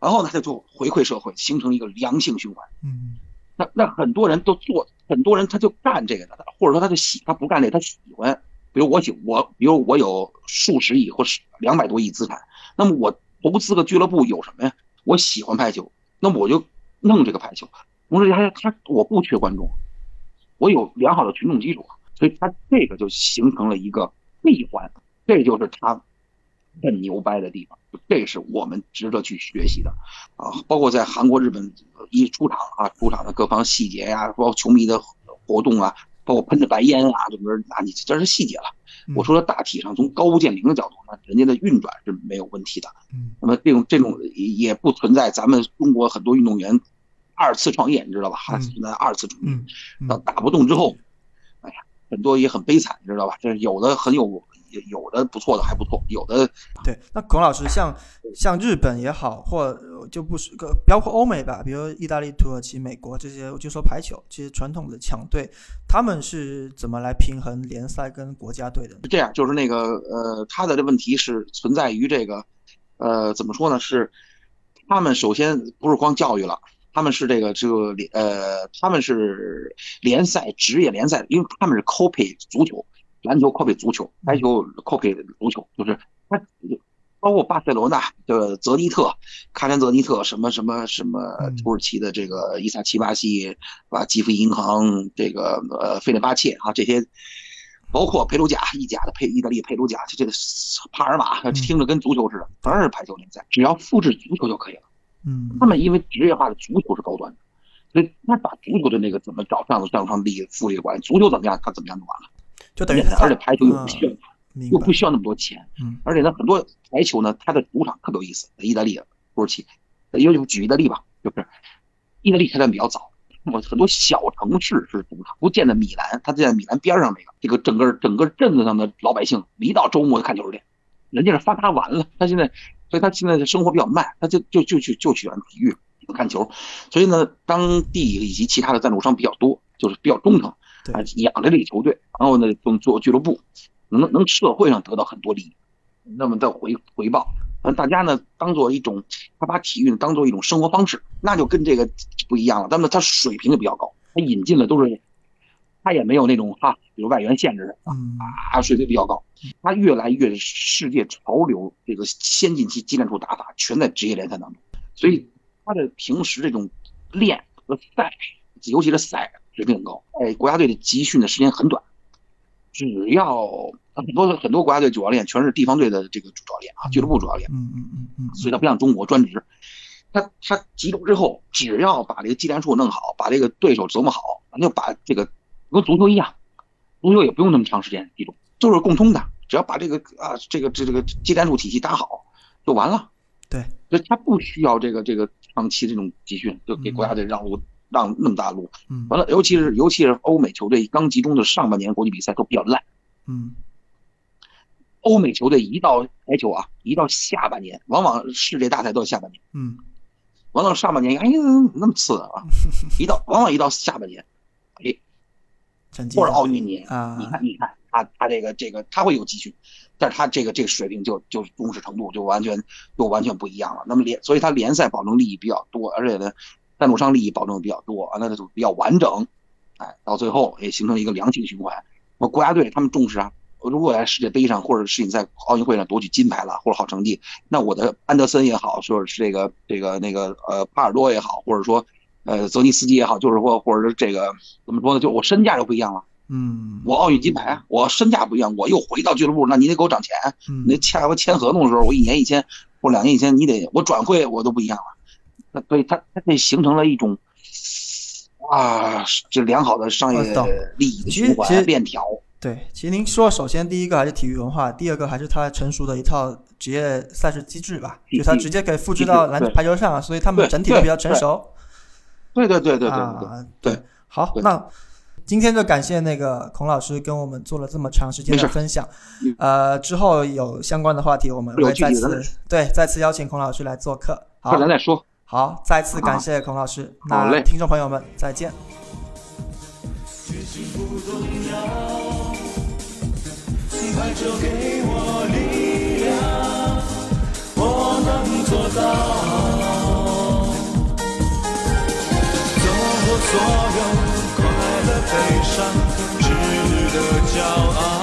然后呢，他就回馈社会，形成一个良性循环。嗯，那那很多人都做，很多人他就干这个的，或者说他就喜，他不干这个，他喜欢。比如我喜我，比如我有数十亿或是两百多亿资产，那么我投资个俱乐部有什么呀？我喜欢排球，那么我就弄这个排球。同时他他我不缺观众，我有良好的群众基础，所以他这个就形成了一个闭环。这就是他很牛掰的地方，这是我们值得去学习的啊！包括在韩国、日本一出场啊，出场的各方细节呀，包括球迷的活动啊，包括喷着白烟啊，这不是那你这是细节了。我说的大体上从高屋建瓴的角度呢，人家的运转是没有问题的。嗯，那么这种这种也不存在咱们中国很多运动员二次创业，你知道吧？还存在二次创业，到打不动之后，哎呀，很多也很悲惨，你知道吧？这有的很有。有的不错的还不错，有的对。那孔老师，像像日本也好，或就不是个包括欧美吧，比如意大利、土耳其、美国这些，我就说排球，这些传统的强队，他们是怎么来平衡联赛跟国家队的？是这样，就是那个呃，他的这问题是存在于这个呃，怎么说呢？是他们首先不是光教育了，他们是这个这个联呃，他们是联赛职业联赛，因为他们是 copy 足球。篮球 copy 足球，排球 copy 足球，就是他，包括巴塞罗那的泽尼特、卡山泽尼特，什么什么什么土耳其的这个伊萨奇巴西，啊，基辅银行，这个呃费内巴切啊，这些，包括佩鲁贾意甲的佩意大利佩鲁贾，这这个帕尔马，听着跟足球似的，全是排球联赛，只要复制足球就可以了。嗯，他们因为职业化的足球是高端的，所以他把足球的那个怎么找上上上利益复利关系，足球怎么样，他怎么样就完了。就等于，而且排球又不需要，又不需要那么多钱，嗯，而且呢，很多排球呢，它的主场特别有意思，在意大利、土耳其，又就举意大利吧，就是意大利开战比较早，我很多小城市是主场，不见得米兰，它就在米兰边上那个，这个整个整个镇子上的老百姓，一到周末就看球去，人家是发达完了，他现在，所以他现在的生活比较慢，他就就就就就喜欢体育，看球，所以呢，当地以及其他的赞助商比较多，就是比较忠诚。啊，养着这个球队，然后呢，从做俱乐部，能能社会上得到很多利益，那么的回回报，嗯，大家呢当做一种，他把体育当做一种生活方式，那就跟这个不一样了。那么他水平就比较高，他引进的都是，他也没有那种哈，比如外援限制的啊，水平比较高，他越来越世界潮流，这个先进期技战术打法全在职业联赛当中，所以他的平时这种练和赛，尤其是赛。水平很高，哎，国家队的集训的时间很短，只要很多很多国家队主教练全是地方队的这个主教练啊，俱乐部主教练，嗯嗯嗯嗯，所以他不像中国专职，他他集中之后，只要把这个技战术弄好，把这个对手琢磨好，咱就把这个跟足球一样，足球也不用那么长时间集中，就是共通的，只要把这个啊这个这这个技战术体系打好就完了，对，所以他不需要这个这个长期这种集训，就给国家队让路。让那么大路，完了，尤其是尤其是欧美球队刚集中的上半年国际比赛都比较烂，嗯，欧美球队一到排球啊，一到下半年，往往世界大赛都是下半年，嗯，完了上半年，哎呀，那么次啊，一到往往一到下半年，哎，或者奥运年啊，你看你看他他这个这个他会有集训，但是他这个这个水平就就重视程度就完全就完全不一样了。那么联所以他联赛保证利益比较多，而且呢。赞助商利益保证的比较多啊，那就比较完整，哎，到最后也形成一个良性循环。我国家队他们重视啊，如果在世界杯上或者世锦赛、奥运会上夺取金牌了或者好成绩，那我的安德森也好，说是这个这个那个呃帕尔多也好，或者说呃泽尼斯基也好，就是说或者是这个怎么说呢？就我身价就不一样了。嗯，我奥运金牌，我身价不一样，我又回到俱乐部，那你得给我涨钱。嗯，那签我签合同的时候，我一年一千或两年一千，你得我转会我都不一样了。那所以它它这形成了一种啊，这良好的商业利益的循环链条。对，其实您说，首先第一个还是体育文化，第二个还是它成熟的一套职业赛事机制吧，就它直接可以复制到篮排球上，所以他们整体都比较成熟。对对对对对对对。好，那今天就感谢那个孔老师跟我们做了这么长时间的分享。呃，之后有相关的话题，我们会再次对再次邀请孔老师来做客。好，咱再说。好，再次感谢孔老师。那听众朋友们，再见。所有快乐、悲伤，值得骄傲。